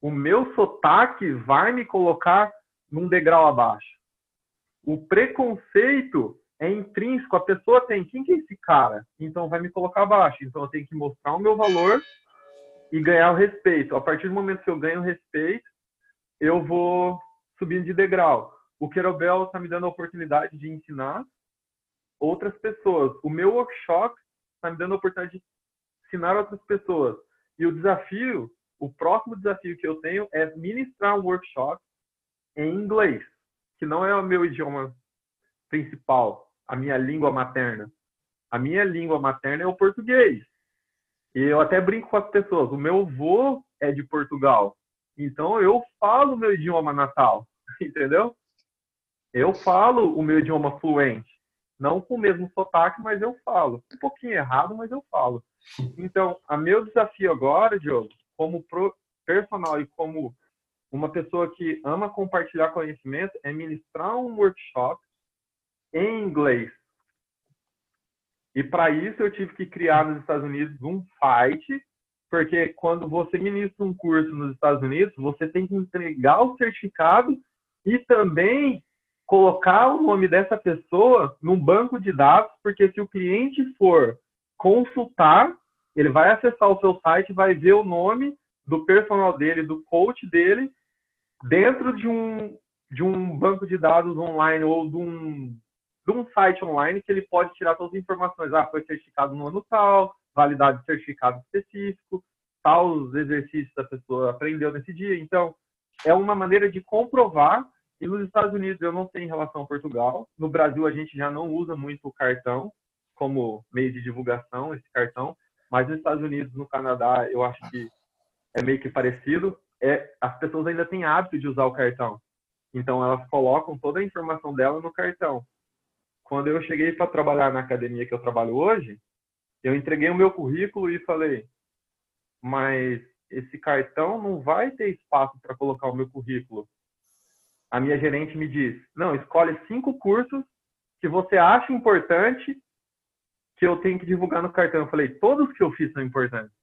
o meu sotaque vai me colocar num degrau abaixo. O preconceito é intrínseco, a pessoa tem, quem que é esse cara? Então vai me colocar abaixo. Então eu tenho que mostrar o meu valor e ganhar o respeito. A partir do momento que eu ganho o respeito, eu vou subindo de degrau. O Querobel está me dando a oportunidade de ensinar outras pessoas. O meu workshop está me dando a oportunidade de ensinar outras pessoas. E o desafio, o próximo desafio que eu tenho é ministrar um workshop em inglês, que não é o meu idioma principal, a minha língua materna. A minha língua materna é o português. E eu até brinco com as pessoas. O meu avô é de Portugal. Então eu falo o meu idioma natal, entendeu? Eu falo o meu idioma fluente. Não com o mesmo sotaque, mas eu falo. Um pouquinho errado, mas eu falo. Então, a meu desafio agora, Diogo, como personal e como uma pessoa que ama compartilhar conhecimento, é ministrar um workshop em inglês e para isso eu tive que criar nos Estados Unidos um site, porque quando você ministra um curso nos Estados Unidos, você tem que entregar o certificado e também colocar o nome dessa pessoa num banco de dados, porque se o cliente for consultar, ele vai acessar o seu site, vai ver o nome do personal dele, do coach dele, dentro de um, de um banco de dados online ou de um, de um site online que ele pode tirar todas as informações. Ah, foi certificado no ano tal, validade de certificado específico, os exercícios a pessoa aprendeu nesse dia. Então, é uma maneira de comprovar. E nos Estados Unidos eu não tenho em relação a Portugal. No Brasil a gente já não usa muito o cartão como meio de divulgação, esse cartão. Mas nos Estados Unidos, no Canadá, eu acho que é meio que parecido. É, as pessoas ainda têm hábito de usar o cartão. Então elas colocam toda a informação dela no cartão quando eu cheguei para trabalhar na academia que eu trabalho hoje, Eu entreguei o meu currículo e falei, mas esse cartão não vai ter espaço para colocar o meu currículo. A minha gerente me diz, não, escolhe cinco cursos que você acha importante que eu tenho que divulgar no cartão. Eu falei, todos que eu fiz são importantes.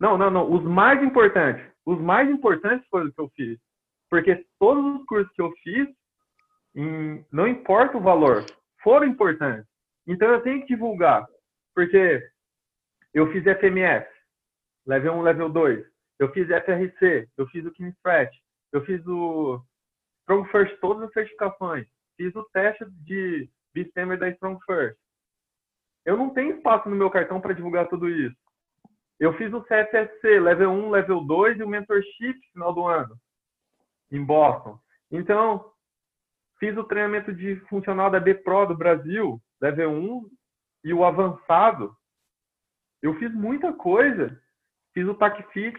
Não, não, não. Os mais importantes. Os mais importantes foram os que eu fiz. Porque todos os cursos que eu fiz, não importa o valor, foram importantes. Então eu tenho que divulgar. Porque eu fiz FMS, level 1, level 2. Eu fiz FRC, eu fiz o KingStrat, eu fiz o Strong First, todas as certificações. Fiz o teste de Bistemer da Strong First. Eu não tenho espaço no meu cartão para divulgar tudo isso. Eu fiz o CFSC, level 1, level 2 e o mentorship final do ano, em Boston. Então, fiz o treinamento de funcional da B Pro do Brasil, level 1 e o avançado. Eu fiz muita coisa. Fiz o TACFIT,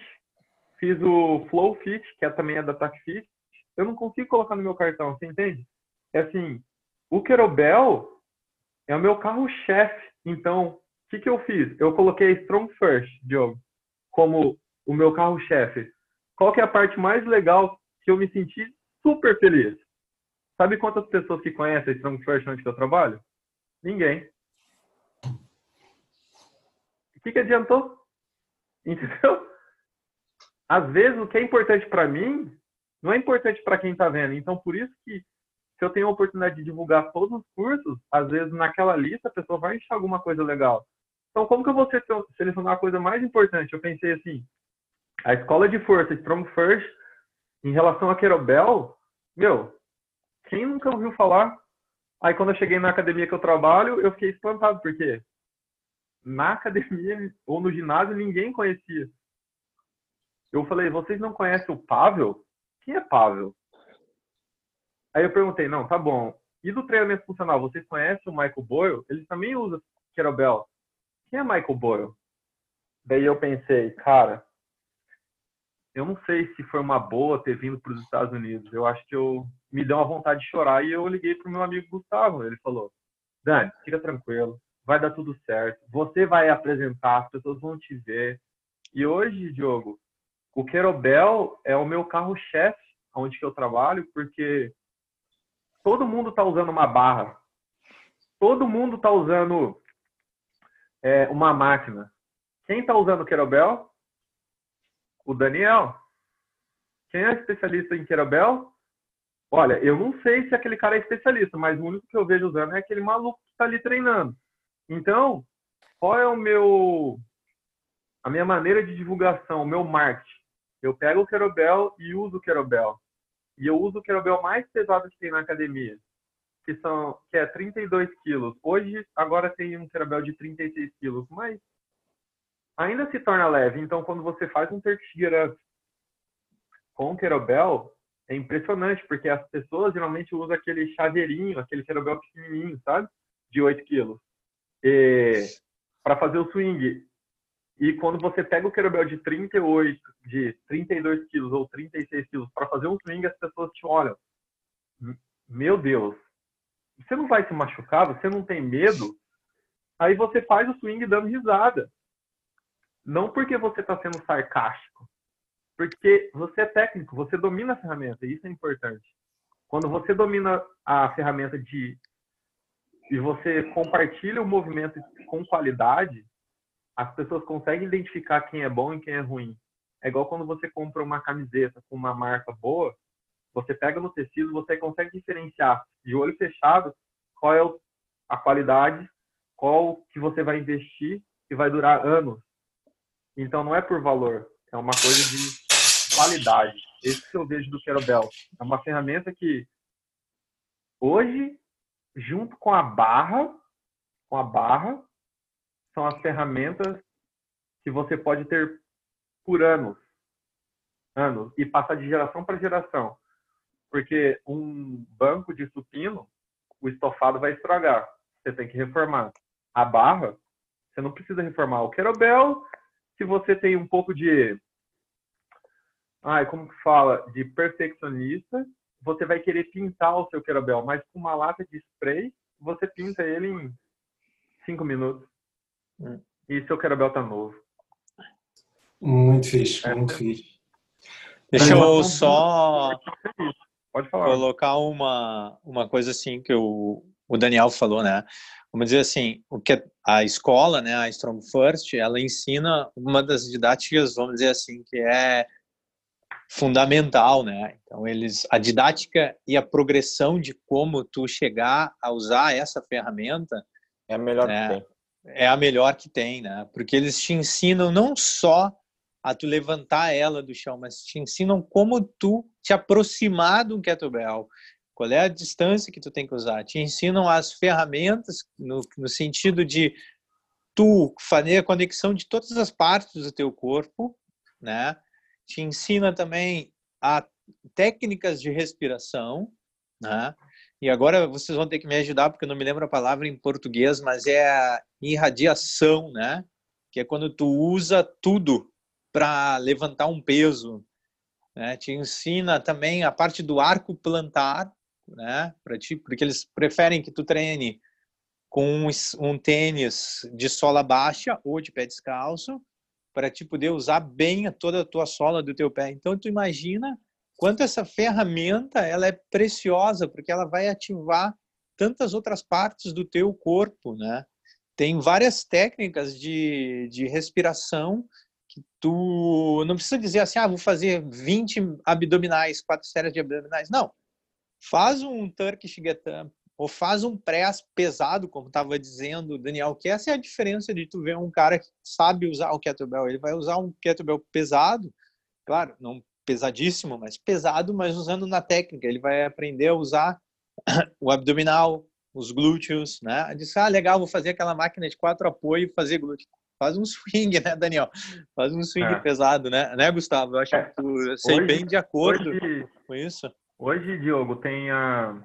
fiz o FlowFit, que é, também é da TACFIT. Eu não consigo colocar no meu cartão, você entende? É assim, o Querobel é o meu carro-chefe. Então, que, que eu fiz? Eu coloquei Strong First, Diogo, como o meu carro-chefe. Qual que é a parte mais legal que eu me senti super feliz? Sabe quantas pessoas que conhecem Strong First onde eu trabalho? Ninguém. O que, que adiantou? Entendeu? Às vezes, o que é importante para mim não é importante para quem está vendo. Então, por isso que se eu tenho a oportunidade de divulgar todos os cursos, às vezes naquela lista a pessoa vai achar alguma coisa legal. Então, como que eu vou selecionar a coisa mais importante? Eu pensei assim, a escola de força Strong First, em relação a Querobel, meu, quem nunca ouviu falar? Aí, quando eu cheguei na academia que eu trabalho, eu fiquei espantado, porque na academia ou no ginásio ninguém conhecia. Eu falei, vocês não conhecem o Pavel? Quem é Pavel? Aí eu perguntei, não, tá bom. E do treinamento funcional, vocês conhecem o Michael Boyle? Ele também usa Querobel. Quem é Michael Boyle? Daí eu pensei, cara, eu não sei se foi uma boa ter vindo para os Estados Unidos. Eu acho que eu me deu uma vontade de chorar e eu liguei para o meu amigo Gustavo. Ele falou: Dani, fica tranquilo, vai dar tudo certo. Você vai apresentar, as pessoas vão te ver. E hoje, Diogo, o Querobel é o meu carro-chefe onde que eu trabalho, porque todo mundo está usando uma barra. Todo mundo está usando é, uma máquina. Quem está usando o Querobel? O Daniel. Quem é especialista em Querobel? Olha, eu não sei se aquele cara é especialista, mas o único que eu vejo usando é aquele maluco que está ali treinando. Então, qual é o meu a minha maneira de divulgação, o meu marketing? Eu pego o Querobel e uso o Querobel. E eu uso o Querobel mais pesado que tem na academia que são que é 32 quilos. Hoje, agora tem um Kerabel de 36 quilos, mas ainda se torna leve. Então, quando você faz um Up com Kerobel, é impressionante, porque as pessoas geralmente usam aquele chaveirinho, aquele Kerobel pequenininho, sabe? De 8 quilos. Para fazer o swing. E quando você pega o Kerobel de 38, de 32 quilos ou 36 quilos para fazer um swing, as pessoas te olham. Meu Deus, você não vai se machucar, você não tem medo, aí você faz o swing dando risada. Não porque você está sendo sarcástico, porque você é técnico, você domina a ferramenta, e isso é importante. Quando você domina a ferramenta de e você compartilha o movimento com qualidade, as pessoas conseguem identificar quem é bom e quem é ruim. É igual quando você compra uma camiseta com uma marca boa, você pega no tecido, você consegue diferenciar de olho fechado qual é a qualidade, qual que você vai investir e vai durar anos. Então não é por valor, é uma coisa de qualidade. Esse que eu vejo do Querobel. É uma ferramenta que hoje, junto com a barra, com a barra, são as ferramentas que você pode ter por anos, anos e passar de geração para geração. Porque um banco de supino, o estofado vai estragar. Você tem que reformar. A barra, você não precisa reformar. O querobel, se você tem um pouco de. Ai, como que fala? De perfeccionista, você vai querer pintar o seu querobel, mas com uma lata de spray, você pinta ele em cinco minutos. e seu querobel tá novo. Muito fixe, é, muito fixe. Deixa eu só Pode falar. colocar uma, uma coisa assim que o, o Daniel falou, né? Vamos dizer assim, o que a escola, né, a Strong First, ela ensina uma das didáticas, vamos dizer assim, que é fundamental, né? Então eles a didática e a progressão de como tu chegar a usar essa ferramenta é a melhor né, que tem. É a melhor que tem, né? Porque eles te ensinam não só a tu levantar ela do chão, mas te ensinam como tu te aproximar do kettlebell, qual é a distância que tu tem que usar. Te ensinam as ferramentas no, no sentido de tu fazer a conexão de todas as partes do teu corpo, né? Te ensina também a técnicas de respiração, né? E agora vocês vão ter que me ajudar porque eu não me lembro a palavra em português, mas é a irradiação, né? Que é quando tu usa tudo para levantar um peso, né? Te ensina também a parte do arco plantar, né? Para ti, porque eles preferem que tu treine com um, um tênis de sola baixa ou de pé descalço para te poder usar bem toda a tua sola do teu pé. Então tu imagina quanto essa ferramenta ela é preciosa porque ela vai ativar tantas outras partes do teu corpo, né? Tem várias técnicas de, de respiração que tu não precisa dizer assim, ah, vou fazer 20 abdominais, quatro séries de abdominais. Não. Faz um Turkish get up, ou faz um press pesado, como estava dizendo o Daniel, que essa é a diferença de tu ver um cara que sabe usar o kettlebell. Ele vai usar um kettlebell pesado, claro, não pesadíssimo, mas pesado, mas usando na técnica. Ele vai aprender a usar o abdominal, os glúteos, né? Diz, ah, legal, vou fazer aquela máquina de quatro apoio e fazer glúteo. Faz um swing, né, Daniel? Faz um swing é. pesado, né? Né, Gustavo? Eu acho é. que tu sei hoje, bem de acordo hoje, com isso. Hoje, Diogo, tem a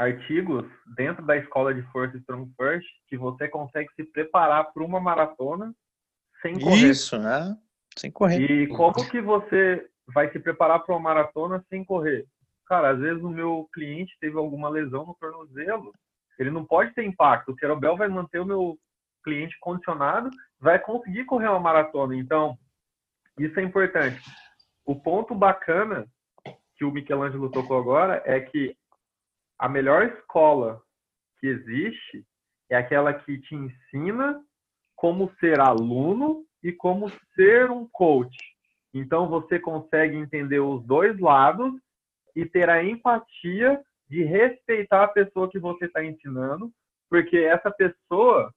artigos dentro da escola de força Strong First que você consegue se preparar para uma maratona sem correr. Isso, né? Sem correr. E como que você vai se preparar para uma maratona sem correr? Cara, às vezes o meu cliente teve alguma lesão no tornozelo, ele não pode ter impacto. O Querobel vai manter o meu cliente condicionado, vai conseguir correr uma maratona. Então, isso é importante. O ponto bacana que o Michelangelo tocou agora é que a melhor escola que existe é aquela que te ensina como ser aluno e como ser um coach. Então você consegue entender os dois lados e ter a empatia de respeitar a pessoa que você está ensinando, porque essa pessoa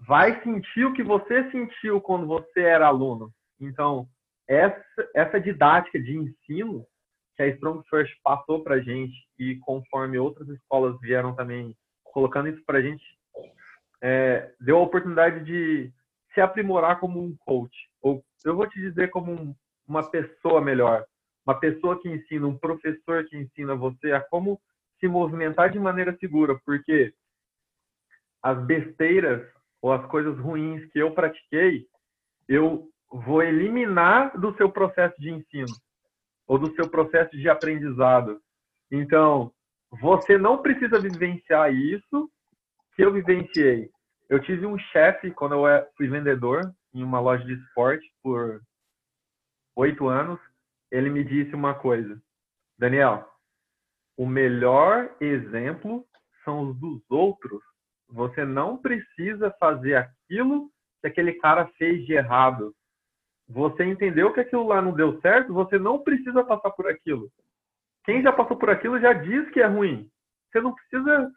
vai sentir o que você sentiu quando você era aluno. Então, essa, essa didática de ensino que a Strong First passou para a gente e conforme outras escolas vieram também colocando isso para a gente, é, deu a oportunidade de se aprimorar como um coach. Ou eu vou te dizer como um, uma pessoa melhor, uma pessoa que ensina, um professor que ensina você a como se movimentar de maneira segura, porque as besteiras ou as coisas ruins que eu pratiquei, eu vou eliminar do seu processo de ensino ou do seu processo de aprendizado. Então, você não precisa vivenciar isso que eu vivenciei. Eu tive um chefe quando eu fui vendedor em uma loja de esporte por oito anos. Ele me disse uma coisa, Daniel, o melhor exemplo são os dos outros. Você não precisa fazer aquilo que aquele cara fez de errado você entendeu que aquilo lá não deu certo, você não precisa passar por aquilo. Quem já passou por aquilo já diz que é ruim. Você não precisa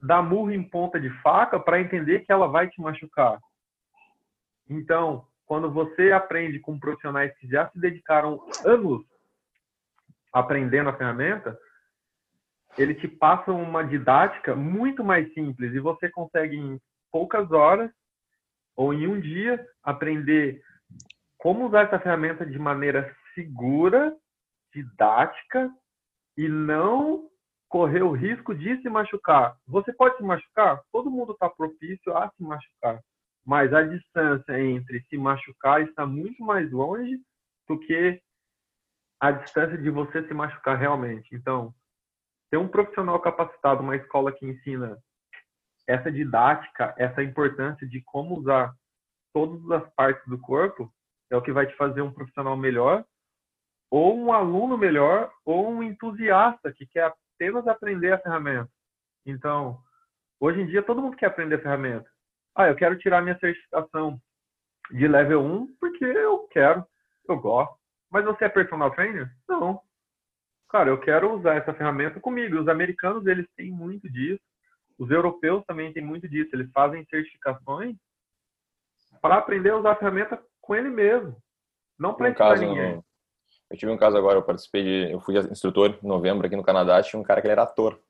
dar murro em ponta de faca para entender que ela vai te machucar. Então, quando você aprende com profissionais que já se dedicaram anos aprendendo a ferramenta, ele te passa uma didática muito mais simples e você consegue em poucas horas ou em um dia aprender como usar essa ferramenta de maneira segura, didática e não correr o risco de se machucar. Você pode se machucar? Todo mundo está propício a se machucar, mas a distância entre se machucar está muito mais longe do que a distância de você se machucar realmente. Então, ter um profissional capacitado, uma escola que ensina essa didática, essa importância de como usar todas as partes do corpo é o que vai te fazer um profissional melhor, ou um aluno melhor, ou um entusiasta que quer apenas aprender a ferramenta. Então, hoje em dia todo mundo quer aprender a ferramenta. Ah, eu quero tirar minha certificação de level 1 porque eu quero, eu gosto. Mas você é personal trainer? Não. Cara, eu quero usar essa ferramenta comigo. Os americanos, eles têm muito disso. Os europeus também têm muito disso. Eles fazem certificações para aprender a usar a ferramenta com ele mesmo. Não para ensinar ninguém. Eu tive um caso agora, eu participei de. Eu fui instrutor em novembro aqui no Canadá. Tinha um cara que ele era ator.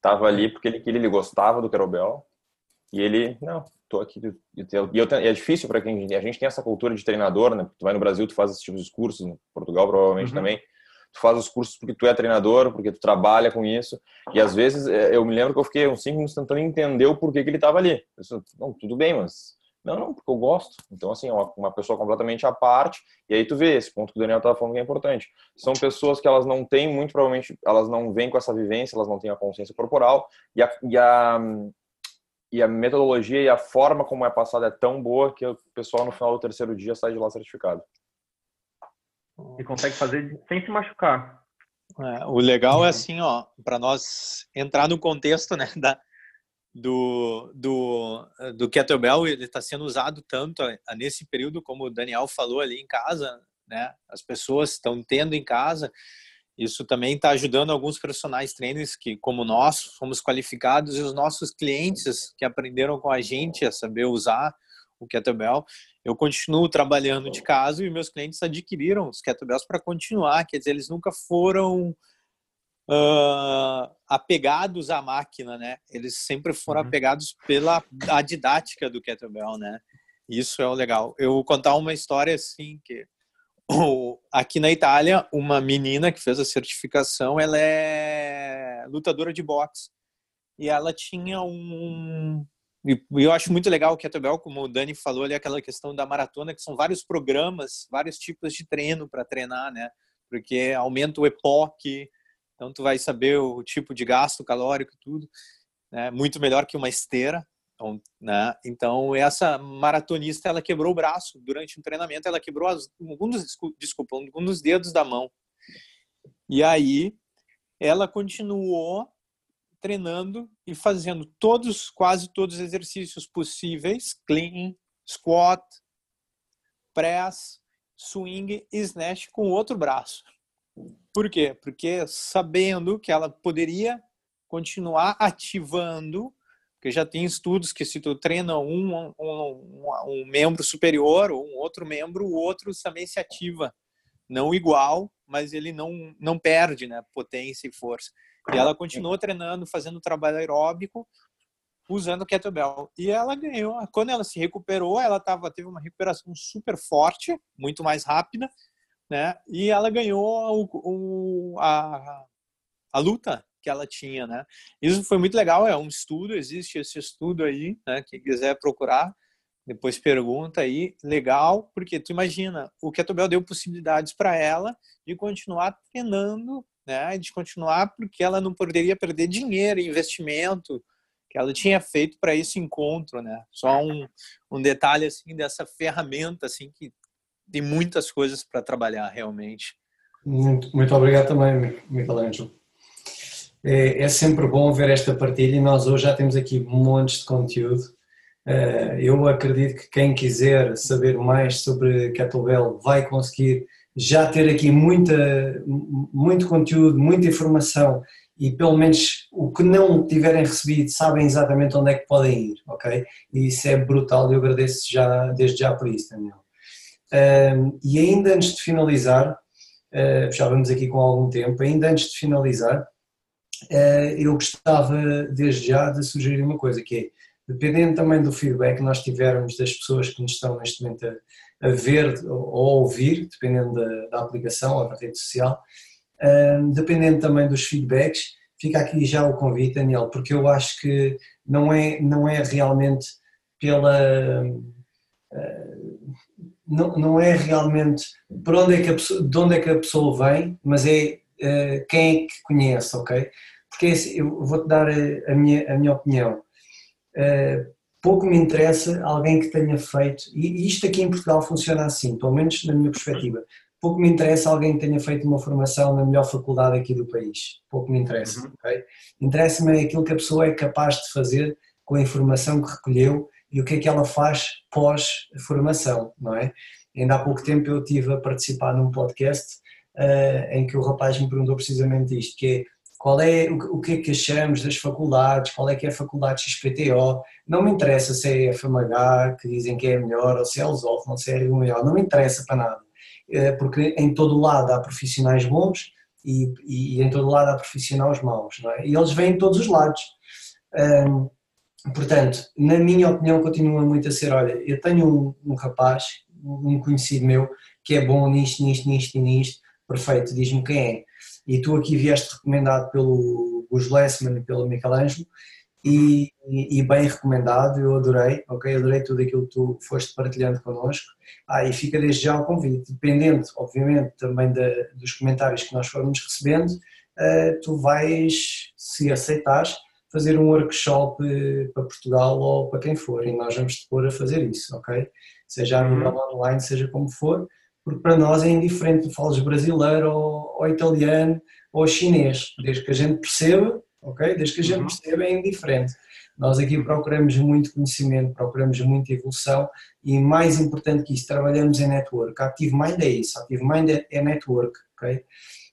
Tava ali porque ele, ele gostava do kettlebell. E ele, não, tô aqui. E eu, e é difícil para quem. A gente tem essa cultura de treinador, né? Tu vai no Brasil, tu faz esses tipos de cursos, em Portugal provavelmente uhum. também tu faz os cursos porque tu é treinador, porque tu trabalha com isso. E às vezes é, eu me lembro que eu fiquei uns cinco minutos tentando entender o porquê que ele estava ali. Eu disse, não, tudo bem, mas não, não, porque eu gosto. Então, assim, é uma, uma pessoa completamente à parte. E aí tu vê esse ponto que o Daniel estava falando que é importante. São pessoas que elas não têm, muito provavelmente, elas não vêm com essa vivência, elas não têm a consciência corporal. E a, e a, e a metodologia e a forma como é passada é tão boa que o pessoal no final do terceiro dia sai de lá certificado. E consegue fazer sem se machucar. É, o legal é uhum. assim, ó, para nós entrar no contexto, né, da, do, do, do kettlebell, ele está sendo usado tanto nesse período, como o Daniel falou ali em casa, né, as pessoas estão tendo em casa, isso também está ajudando alguns profissionais trainers que, como nós, fomos qualificados e os nossos clientes que aprenderam com a gente a saber usar o kettlebell, eu continuo trabalhando de casa e meus clientes adquiriram os kettlebells para continuar, quer dizer, eles nunca foram uh, apegados à máquina, né? Eles sempre foram uhum. apegados pela a didática do kettlebell, né? Isso é o legal. Eu vou contar uma história assim que aqui na Itália, uma menina que fez a certificação, ela é lutadora de boxe e ela tinha um e eu acho muito legal o kettlebell, como o Dani falou ali, aquela questão da maratona, que são vários programas, vários tipos de treino para treinar, né? Porque aumenta o EPOC, então tu vai saber o tipo de gasto calórico e tudo, né? Muito melhor que uma esteira, então, né? Então essa maratonista, ela quebrou o braço durante um treinamento, ela quebrou as, um dos, desculpa, um dos dedos da mão. E aí ela continuou treinando e fazendo todos, quase todos os exercícios possíveis, clean, squat, press, swing e snatch com o outro braço. Por quê? Porque sabendo que ela poderia continuar ativando, porque já tem estudos que se tu treina um, um, um, um membro superior ou um outro membro, o outro também se ativa. Não igual, mas ele não, não perde né, potência e força. E ela continuou treinando, fazendo trabalho aeróbico, usando kettlebell. E ela ganhou. Quando ela se recuperou, ela tava, teve uma recuperação super forte, muito mais rápida, né? E ela ganhou o, o, a, a luta que ela tinha, né? Isso foi muito legal, é um estudo, existe esse estudo aí, né? Quem quiser procurar, depois pergunta aí, legal, porque tu imagina, o kettlebell deu possibilidades para ela de continuar treinando né, de continuar, porque ela não poderia perder dinheiro, investimento que ela tinha feito para esse encontro, né? Só um, um detalhe assim dessa ferramenta assim que tem muitas coisas para trabalhar realmente. Muito, muito obrigado também, Michelangelo. É, é sempre bom ver esta partilha e nós hoje já temos aqui montes de conteúdo. É, eu acredito que quem quiser saber mais sobre Kettlebell vai conseguir já ter aqui muita, muito conteúdo, muita informação e pelo menos o que não tiverem recebido sabem exatamente onde é que podem ir, ok? E isso é brutal e eu agradeço já, desde já por isso, Daniel. Um, e ainda antes de finalizar, uh, já vamos aqui com algum tempo, ainda antes de finalizar, uh, eu gostava desde já de sugerir uma coisa, que é, dependendo também do feedback que nós tivermos das pessoas que nos estão neste momento a, a ver ou ouvir, dependendo da, da aplicação ou da rede social, um, dependendo também dos feedbacks, fica aqui já o convite, Daniel, porque eu acho que não é, não é realmente pela. Uh, não, não é realmente por onde é que a pessoa, de onde é que a pessoa vem, mas é uh, quem é que conhece, ok? Porque é assim, eu vou-te dar a, a, minha, a minha opinião. uh, pouco me interessa alguém que tenha feito, e isto aqui em Portugal funciona assim, pelo menos na minha perspectiva, pouco me interessa alguém que tenha feito uma formação na melhor faculdade aqui do país, pouco me interessa, uhum. ok? Interessa-me aquilo que a pessoa é capaz de fazer com a informação que recolheu e o que é que ela faz pós-formação, não é? Ainda há pouco tempo eu estive a participar num podcast uh, em que o rapaz me perguntou precisamente isto, que é qual é o, o que é que achamos das faculdades, qual é que é a faculdade XPTO, não me interessa se é FMH, que dizem que é melhor, ou se é ZOF, não sei se é o melhor, não me interessa para nada, eh, porque em todo lado há profissionais bons e, e, em todo lado há profissionais maus, não é? E eles vêm de todos os lados. Um, portanto, na minha opinião, continua muito a ser, olha, eu tenho um, um rapaz, um conhecido meu, que é bom nisto, nisto, nisto e nisto, perfeito, diz-me quem é e tu aqui vieste recomendado pelo Gus Lessman e pelo Michelangelo e, e, bem recomendado, eu adorei, ok? Adorei tudo aquilo que tu foste partilhando connosco. Ah, e fica desde já o convite, dependendo, obviamente, também dos comentários que nós formos recebendo, uh, tu vais, se aceitares, fazer um workshop eh, para Portugal ou para quem for, e nós vamos te pôr a fazer isso, ok? Seja a nível uhum. online, seja como for, porque para nós é indiferente tu falas brasileiro ou, ou, italiano ou chinês, desde que a gente perceba, ok? Desde que a gente uhum. perceba é indiferente. Nós aqui procuramos muito conhecimento, procuramos muita evolução e mais importante que isso, trabalhamos em network. Active Mind é isso, Active Mind é, é network, ok?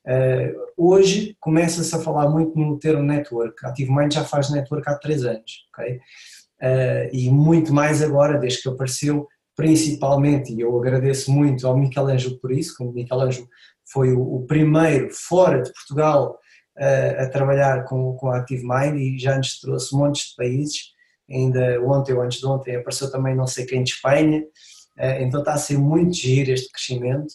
Uh, hoje começa-se a falar muito no termo network. Active Mind já faz network há três anos, ok? Uh, e muito mais agora, desde que apareceu principalmente, e eu agradeço muito ao Michelangelo por isso, como Michelangelo foi o, primeiro fora de Portugal uh, a trabalhar com, com a Active Mind e já nos trouxe montes de países, ainda ontem ou antes de ontem apareceu também não sei quem de Espanha, então está a ser muito giro este crescimento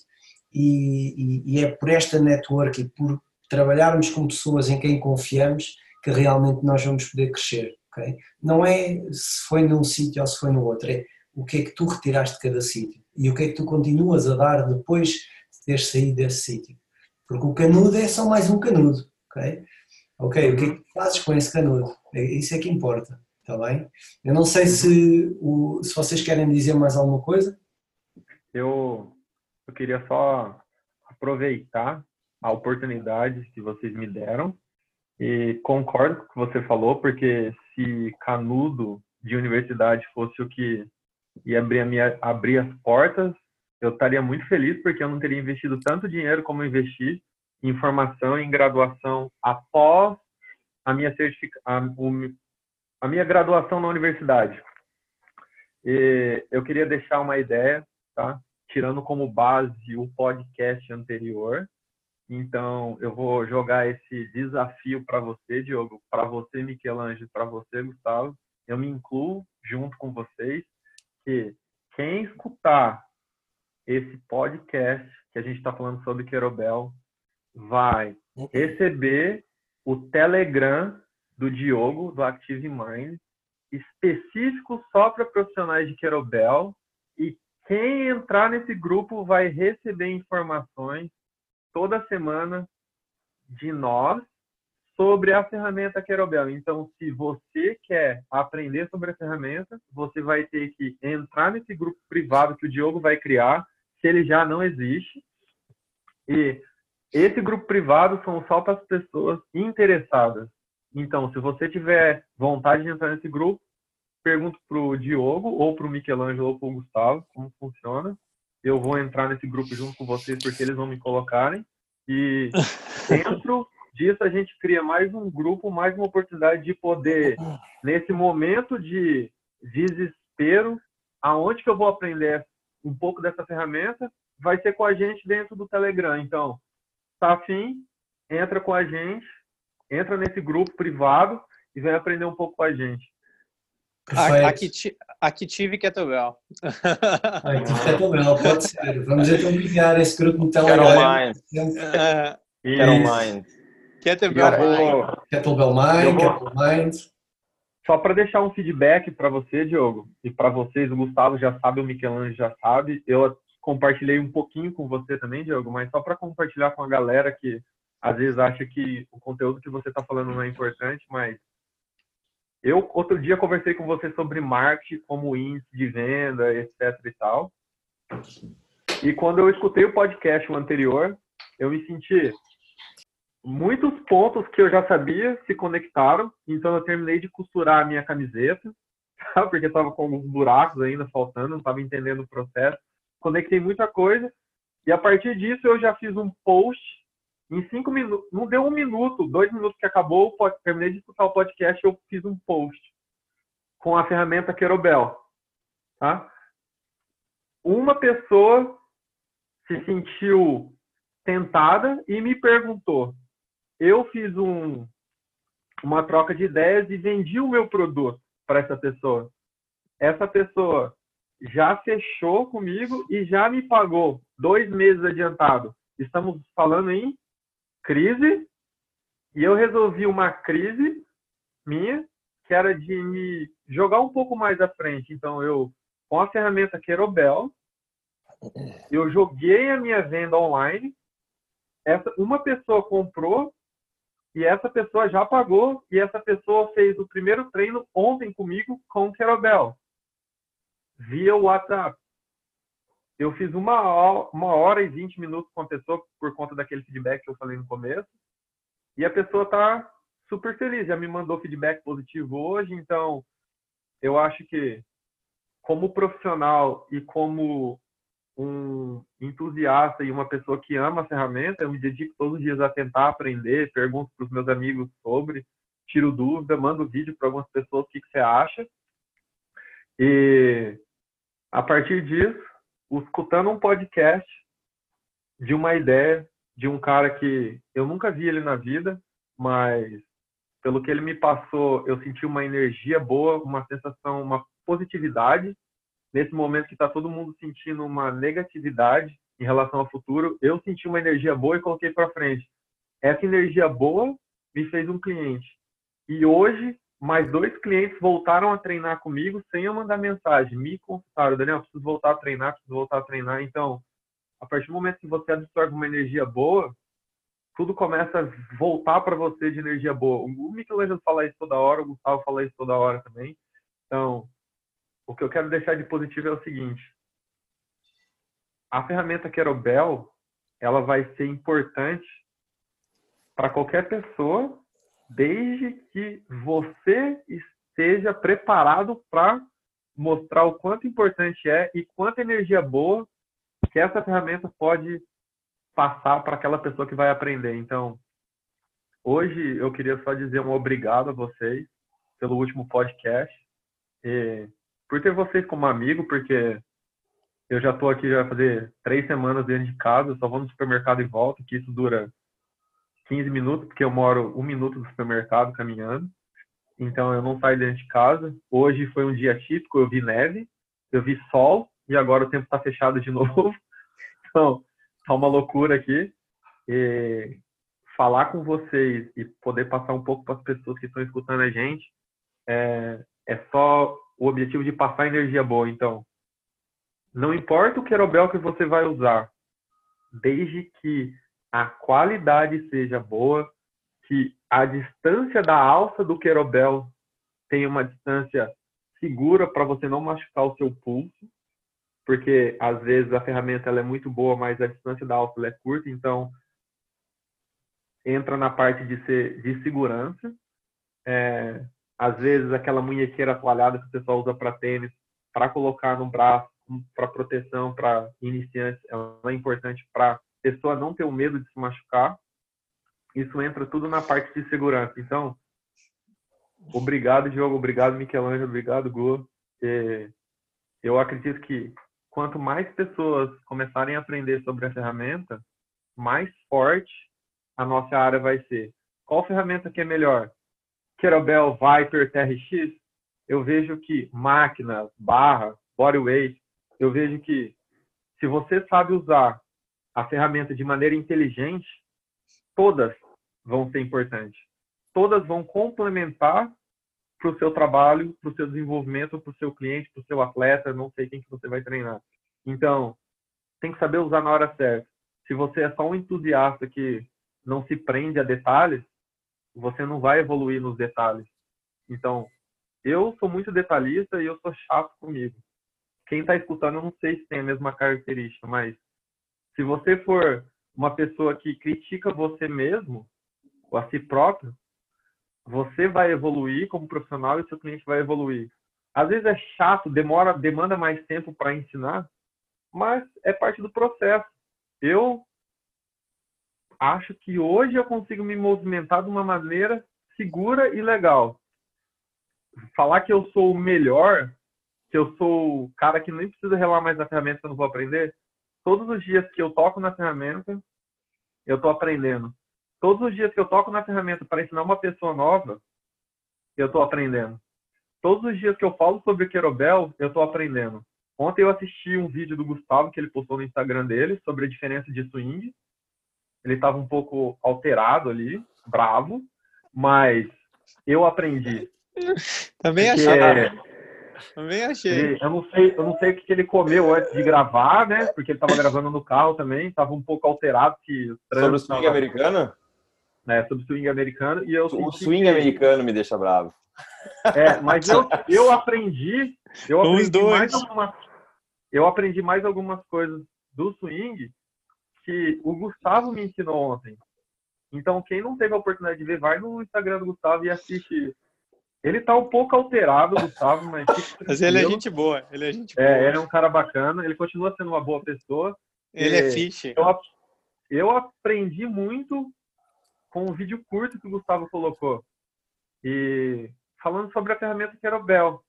e, e, é por esta network e por trabalharmos com pessoas em quem confiamos que realmente nós vamos poder crescer. Okay? Não é se foi num sítio ou se foi no outro, é o que é que tu retiraste de cada sítio e o que é que tu continuas a dar depois de teres saído desse sítio. Porque o canudo é só mais um canudo, ok? Ok, o que é que fazes com esse canudo? É, isso é que importa, está bem? Eu não sei se, o, se vocês querem dizer mais alguma coisa. Eu, eu queria só aproveitar a oportunidade que vocês me deram e concordo com o que você falou, porque se canudo de universidade fosse o que e abrir, minha, abrir as portas, eu estaria muito feliz porque eu não teria investido tanto dinheiro como investi em formação em graduação após a minha certifica, a, a minha graduação na universidade. E eu queria deixar uma ideia, tá? Tirando como base o podcast anterior. Então, eu vou jogar esse desafio para você, Diogo, para você, Michelangelo, para você, Gustavo. Eu me incluo junto com vocês que quem escutar esse podcast que a gente está falando sobre Querobel vai receber o Telegram do Diogo, do Active Mind, específico só para profissionais de Querobel. Quem entrar nesse grupo vai receber informações toda semana de nós sobre a ferramenta Querobel. Então, se você quer aprender sobre a ferramenta, você vai ter que entrar nesse grupo privado que o Diogo vai criar, se ele já não existe. E esse grupo privado são só para as pessoas interessadas. Então, se você tiver vontade de entrar nesse grupo, pergunto para o Diogo, ou para o Michelangelo, ou para o Gustavo, como funciona. Eu vou entrar nesse grupo junto com vocês, porque eles vão me colocarem. E dentro disso a gente cria mais um grupo, mais uma oportunidade de poder, nesse momento de desespero, aonde que eu vou aprender um pouco dessa ferramenta, vai ser com a gente dentro do Telegram. Então, tá afim? Entra com a gente, entra nesse grupo privado e vem aprender um pouco com a gente. Aqui, aqui tive Kettlebell. Aqui Kettlebell, pode ser. Vamos então criar esse grupo no Telegram. Quero mais. Quero mais. Kettlebell Mind. Kettlebell Mind, Kettlebell Mind. Só para deixar um feedback para você, Diogo, e para vocês, o Gustavo já sabe, o Michelangelo já sabe. Eu compartilhei um pouquinho com você também, Diogo, mas só para compartilhar com a galera que às vezes acha que o conteúdo que você está falando não é importante, mas eu outro dia conversei com você sobre marketing como índice de venda, etc e tal. E quando eu escutei o podcast anterior, eu me senti muitos pontos que eu já sabia se conectaram, então eu terminei de costurar a minha camiseta, porque estava com alguns buracos ainda faltando, não estava entendendo o processo. Conectei muita coisa e a partir disso eu já fiz um post em cinco minutos, não deu um minuto, dois minutos que acabou, terminei de escutar o podcast, eu fiz um post com a ferramenta Querobel, tá? Uma pessoa se sentiu tentada e me perguntou. Eu fiz um, uma troca de ideias e vendi o meu produto para essa pessoa. Essa pessoa já fechou comigo e já me pagou dois meses adiantado. Estamos falando em crise e eu resolvi uma crise minha que era de me jogar um pouco mais à frente. Então eu com a ferramenta Querobel eu joguei a minha venda online. Essa uma pessoa comprou e essa pessoa já pagou e essa pessoa fez o primeiro treino ontem comigo com o Querobel via WhatsApp. Eu fiz uma uma hora e vinte minutos com a pessoa por conta daquele feedback que eu falei no começo. E a pessoa está super feliz, já me mandou feedback positivo hoje, então eu acho que como profissional e como um entusiasta e uma pessoa que ama a ferramenta, eu me dedico todos os dias a tentar aprender, pergunto para os meus amigos sobre, tiro dúvida, mando vídeo para algumas pessoas o que, que você acha. E a partir disso, escutando um podcast de uma ideia de um cara que eu nunca vi ele na vida, mas pelo que ele me passou, eu senti uma energia boa, uma sensação, uma positividade. Nesse momento que está todo mundo sentindo uma negatividade em relação ao futuro, eu senti uma energia boa e coloquei para frente. Essa energia boa me fez um cliente. E hoje mais dois clientes voltaram a treinar comigo sem eu mandar mensagem. Me consultaram, Daniel, preciso voltar a treinar, preciso voltar a treinar. Então, a partir do momento que você absorve uma energia boa, tudo começa a voltar para você de energia boa. O Michelangelo fala isso toda hora, o Gustavo fala isso toda hora também. Então, o que eu quero deixar de positivo é o seguinte: a ferramenta Querobel, ela vai ser importante para qualquer pessoa desde que você esteja preparado para mostrar o quanto importante é e quanta energia boa que essa ferramenta pode passar para aquela pessoa que vai aprender. Então, hoje eu queria só dizer um obrigado a vocês pelo último podcast e por ter vocês como amigo, porque eu já estou aqui já fazer três semanas dentro de casa, só vou no supermercado e volto, que isso dura 15 minutos, porque eu moro um minuto do supermercado caminhando. Então eu não saio dentro de casa. Hoje foi um dia típico, eu vi neve, eu vi sol e agora o tempo está fechado de novo. Então tá uma loucura aqui. E falar com vocês e poder passar um pouco para as pessoas que estão escutando a gente é, é só o objetivo de passar energia boa. Então, não importa o querobel que você vai usar, desde que a qualidade seja boa, que a distância da alça do querobel tenha uma distância segura para você não machucar o seu pulso, porque às vezes a ferramenta ela é muito boa, mas a distância da alça é curta, então entra na parte de ser de segurança. É, às vezes aquela munhequeira toalhada que o pessoal usa para tênis, para colocar no braço, para proteção para iniciantes, ela é importante para pessoa não ter o medo de se machucar. Isso entra tudo na parte de segurança. Então, obrigado, Diogo, obrigado, Michelangelo, obrigado, Gu. Eu acredito que quanto mais pessoas começarem a aprender sobre a ferramenta, mais forte a nossa área vai ser. Qual ferramenta que é melhor? Querobel, Viper, TRX? Eu vejo que máquinas, barra, bodyweight, eu vejo que se você sabe usar a ferramenta de maneira inteligente, todas vão ser importantes. Todas vão complementar para o seu trabalho, para o seu desenvolvimento, para o seu cliente, para o seu atleta, não sei quem que você vai treinar. Então, tem que saber usar na hora certa. Se você é só um entusiasta que não se prende a detalhes, você não vai evoluir nos detalhes. Então, eu sou muito detalhista e eu sou chato comigo. Quem está escutando, eu não sei se tem a mesma característica, mas se você for uma pessoa que critica você mesmo, ou a si próprio, você vai evoluir como profissional e seu cliente vai evoluir. Às vezes é chato, demora, demanda mais tempo para ensinar, mas é parte do processo. Eu acho que hoje eu consigo me movimentar de uma maneira segura e legal. Falar que eu sou o melhor, que eu sou o cara que nem precisa relar mais na ferramenta eu não vou aprender, todos os dias que eu toco na ferramenta, eu estou aprendendo. Todos os dias que eu toco na ferramenta para ensinar uma pessoa nova, eu estou aprendendo. Todos os dias que eu falo sobre Querobel, eu estou aprendendo. Ontem eu assisti um vídeo do Gustavo que ele postou no Instagram dele sobre a diferença de swing. Ele estava um pouco alterado ali, bravo, mas eu aprendi. Também achei. É, também achei. eu não sei, eu não sei o que ele comeu antes de gravar, né? Porque ele estava gravando no carro também, estava um pouco alterado que Sobre o swing tava... americano? É, sobre o swing americano e eu O swing que... americano me deixa bravo. É, mas eu, eu aprendi, eu aprendi mais algumas eu aprendi mais algumas coisas do swing que o Gustavo me ensinou ontem. Então, quem não teve a oportunidade de ver, vai no Instagram do Gustavo e assiste. Ele tá um pouco alterado, Gustavo, mas. mas ele é gente boa. Ele é gente é, boa. É, ele é um cara bacana. Ele continua sendo uma boa pessoa. Ele é fiche. Eu, eu aprendi muito com o vídeo curto que o Gustavo colocou. E falando sobre a ferramenta Querobel.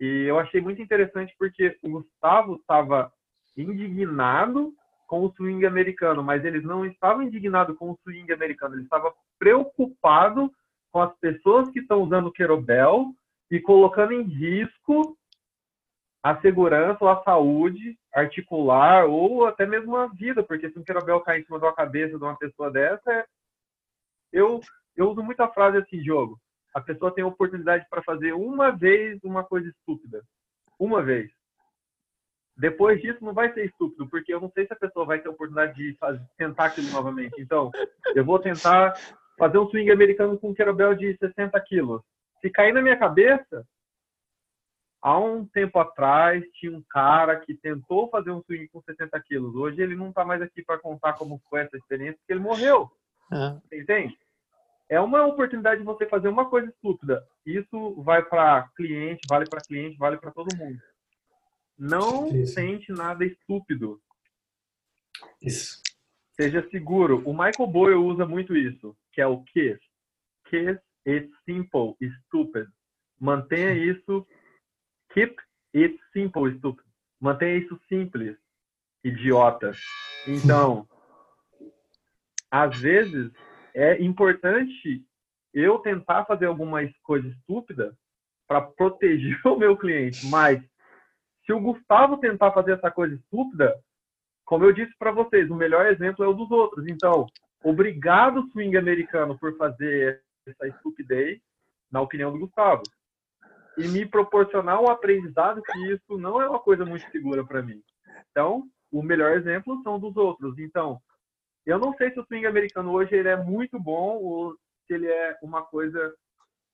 E eu achei muito interessante porque o Gustavo estava indignado com o swing americano, mas ele não estava indignado com o swing americano, ele estava preocupado com as pessoas que estão usando o querobel e colocando em risco a segurança ou a saúde articular ou até mesmo a vida, porque se um querobel cair em cima uma cabeça de uma pessoa dessa, é... eu, eu uso muita frase assim, Diogo, a pessoa tem a oportunidade para fazer uma vez uma coisa estúpida. Uma vez. Depois disso não vai ser estúpido, porque eu não sei se a pessoa vai ter a oportunidade de fazer, tentar aquilo novamente. Então, eu vou tentar fazer um swing americano com um kettlebell de 60 quilos. Se cair na minha cabeça, há um tempo atrás tinha um cara que tentou fazer um swing com 60 quilos. Hoje ele não está mais aqui para contar como foi essa experiência, porque ele morreu. Você entende? é uma oportunidade de você fazer uma coisa estúpida. Isso vai para cliente, vale para cliente, vale para todo mundo. Não isso. sente nada estúpido. Isso. Seja seguro. O Michael Boyle usa muito isso, que é o KISS. KISS is simple, stupid. Mantenha isso. Keep it simple, stupid. Mantenha isso simples, idiota. Então, às vezes é importante eu tentar fazer alguma coisa estúpida para proteger o meu cliente, mas se o Gustavo tentar fazer essa coisa estúpida, como eu disse para vocês, o melhor exemplo é o dos outros. Então, obrigado swing americano por fazer essa estupidez, na opinião do Gustavo, e me proporcionar um aprendizado que isso não é uma coisa muito segura para mim. Então, o melhor exemplo são dos outros. Então, eu não sei se o swing americano hoje ele é muito bom ou se ele é uma coisa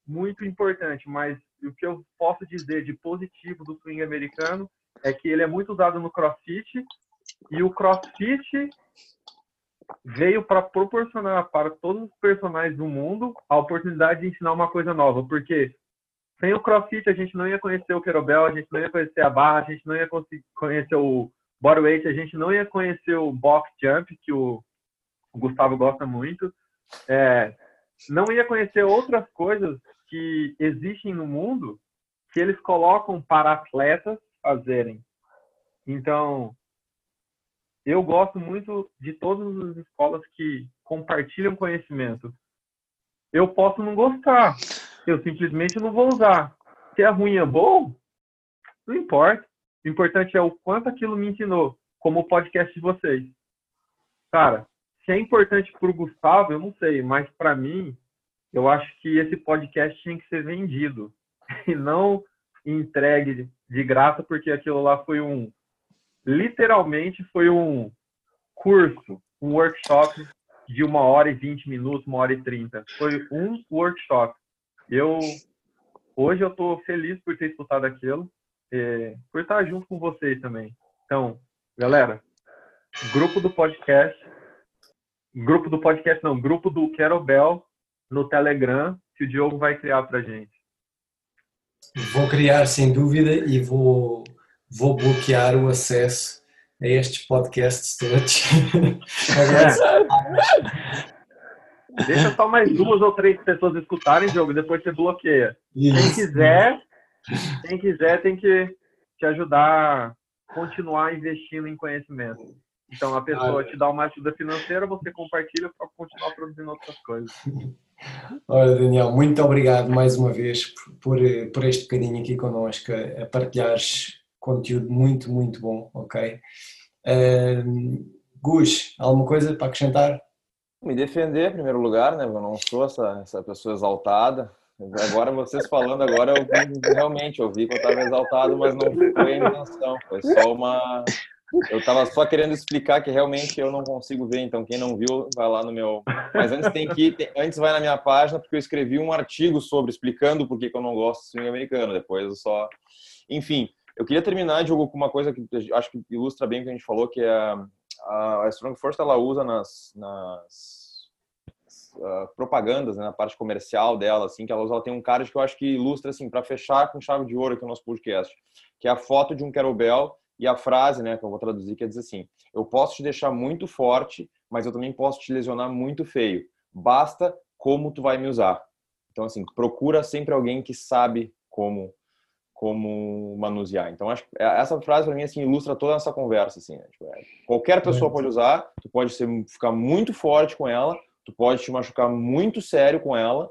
muito importante, mas o que eu posso dizer de positivo do swing americano é que ele é muito usado no CrossFit e o CrossFit veio para proporcionar para todos os personagens do mundo a oportunidade de ensinar uma coisa nova, porque sem o CrossFit a gente não ia conhecer o kettlebell, a gente não ia conhecer a barra, a gente não ia conhecer o bodyweight, a gente não ia conhecer o box jump que o Gustavo gosta muito, é, não ia conhecer outras coisas que existem no mundo que eles colocam para atletas fazerem. Então, eu gosto muito de todas as escolas que compartilham conhecimento. Eu posso não gostar, eu simplesmente não vou usar. Se é ruim é bom, não importa. O importante é o quanto aquilo me ensinou, como o podcast de vocês. Cara, se é importante para o Gustavo, eu não sei, mas para mim, eu acho que esse podcast tinha que ser vendido e não entregue de graça, porque aquilo lá foi um, literalmente foi um curso, um workshop de uma hora e vinte minutos, uma hora e trinta. Foi um workshop. Eu hoje eu estou feliz por ter escutado aquilo, e por estar junto com vocês também. Então, galera, grupo do podcast, grupo do podcast não, grupo do Querobel no Telegram que o Diogo vai criar para gente. Vou criar sem dúvida e vou vou bloquear o acesso a estes podcasts todos. Deixa só mais duas ou três pessoas escutarem, Diogo, depois você bloqueia. Isso. Quem quiser, quem quiser tem que te ajudar a continuar investindo em conhecimento. Então, a pessoa ah, te dá uma ajuda financeira, você compartilha para continuar produzindo outras coisas. Olha, Daniel, muito obrigado mais uma vez por, por este bocadinho aqui connosco, a partilhares conteúdo muito, muito bom, ok? Uh, Gus, alguma coisa para acrescentar? Me defender, em primeiro lugar, né? Eu não sou essa, essa pessoa exaltada. Agora, vocês falando agora, eu realmente, eu vi que eu estava exaltado, mas não foi a intenção. Foi só uma... Eu estava só querendo explicar que realmente eu não consigo ver, então quem não viu, vai lá no meu... Mas antes tem que... Tem... Antes vai na minha página, porque eu escrevi um artigo sobre, explicando por que eu não gosto de swing americano. Depois eu só... Enfim, eu queria terminar, Diogo, com uma coisa que acho que ilustra bem o que a gente falou, que é a, a Strong Force ela usa nas, nas uh, propagandas, né, na parte comercial dela, assim, que ela usa, ela tem um card que eu acho que ilustra, assim, para fechar com chave de ouro aqui o nosso podcast, que é a foto de um kettlebell e a frase, né, que eu vou traduzir, que dizer assim: eu posso te deixar muito forte, mas eu também posso te lesionar muito feio. Basta como tu vai me usar. Então, assim, procura sempre alguém que sabe como como manusear. Então, acho que essa frase para mim assim ilustra toda essa conversa assim. Né? Tipo, é, qualquer pessoa pode usar, tu pode ser, ficar muito forte com ela, tu pode te machucar muito sério com ela.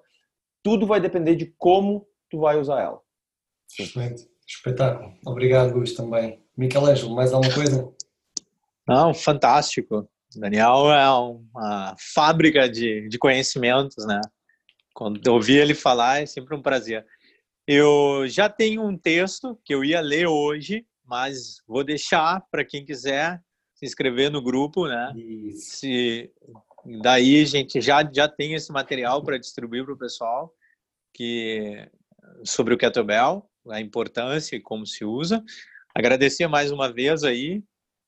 Tudo vai depender de como tu vai usar ela. Excelente, espetáculo. Obrigado, Gus, também. Michelangelo, mais alguma coisa? Não, fantástico. Daniel é uma fábrica de, de conhecimentos, né? Quando eu ouvi ele falar, é sempre um prazer. Eu já tenho um texto que eu ia ler hoje, mas vou deixar para quem quiser se inscrever no grupo, né? Isso. Se daí a gente já já tem esse material para distribuir para o pessoal que sobre o kettlebell, a importância e como se usa. Agradecer mais uma vez aí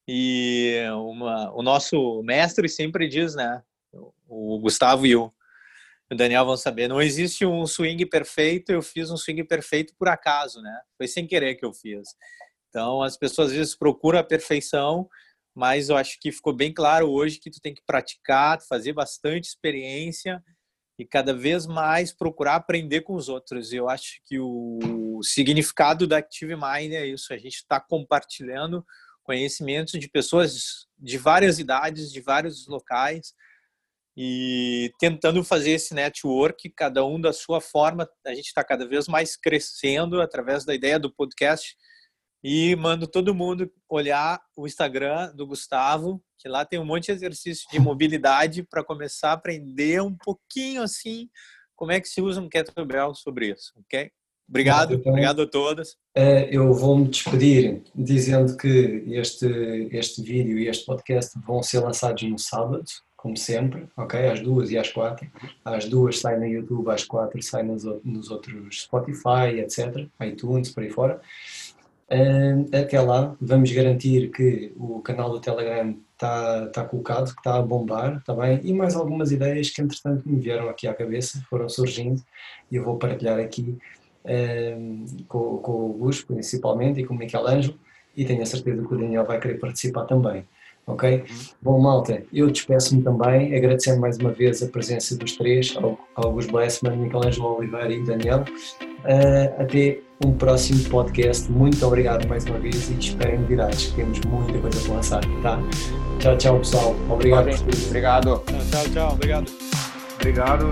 e uma, o nosso mestre sempre diz, né? O Gustavo e o o Daniel vão saber. Não existe um swing perfeito, eu fiz um swing perfeito por acaso, né? Foi sem querer que eu fiz. Então, as pessoas às vezes procuram a perfeição, mas eu acho que ficou bem claro hoje que tu tem que praticar, fazer bastante experiência e cada vez mais procurar aprender com os outros. Eu acho que o significado da Active Mind é isso, a gente está compartilhando conhecimentos de pessoas de várias idades, de vários locais, e tentando fazer esse network, cada um da sua forma. A gente está cada vez mais crescendo através da ideia do podcast e mando todo mundo olhar o Instagram do Gustavo, que lá tem um monte de exercício de mobilidade para começar a aprender um pouquinho assim como é que se usa um kettlebell sobre isso, ok? Obrigado, então, obrigado a todas. É, eu vou me despedir dizendo que este, este vídeo e este podcast vão ser lançados no sábado, como sempre, ok? Às duas e às quatro. Às duas sai no YouTube, às quatro sai nos, nos outros Spotify, etc. iTunes, por aí fora. Até lá, vamos garantir que o canal do Telegram está tá colocado, que está a bombar, está bem? E mais algumas ideias que, entretanto, me vieram aqui à cabeça, foram surgindo, e eu vou partilhar aqui com, com o Gus, principalmente, e com o Michelangelo, e tenho a certeza que o Daniel vai querer participar também ok? Bom, malta, eu despeço-me também, agradecendo mais uma vez a presença dos três, Augusto Blessman, Michelangelo Oliveira e Daniel. Uh, até um próximo podcast. Muito obrigado mais uma vez e esperem novidades. Temos muita coisa para lançar, tá? Tchau, tchau, pessoal. Obrigado. Obrigado. Tchau, tchau. Obrigado. Obrigado.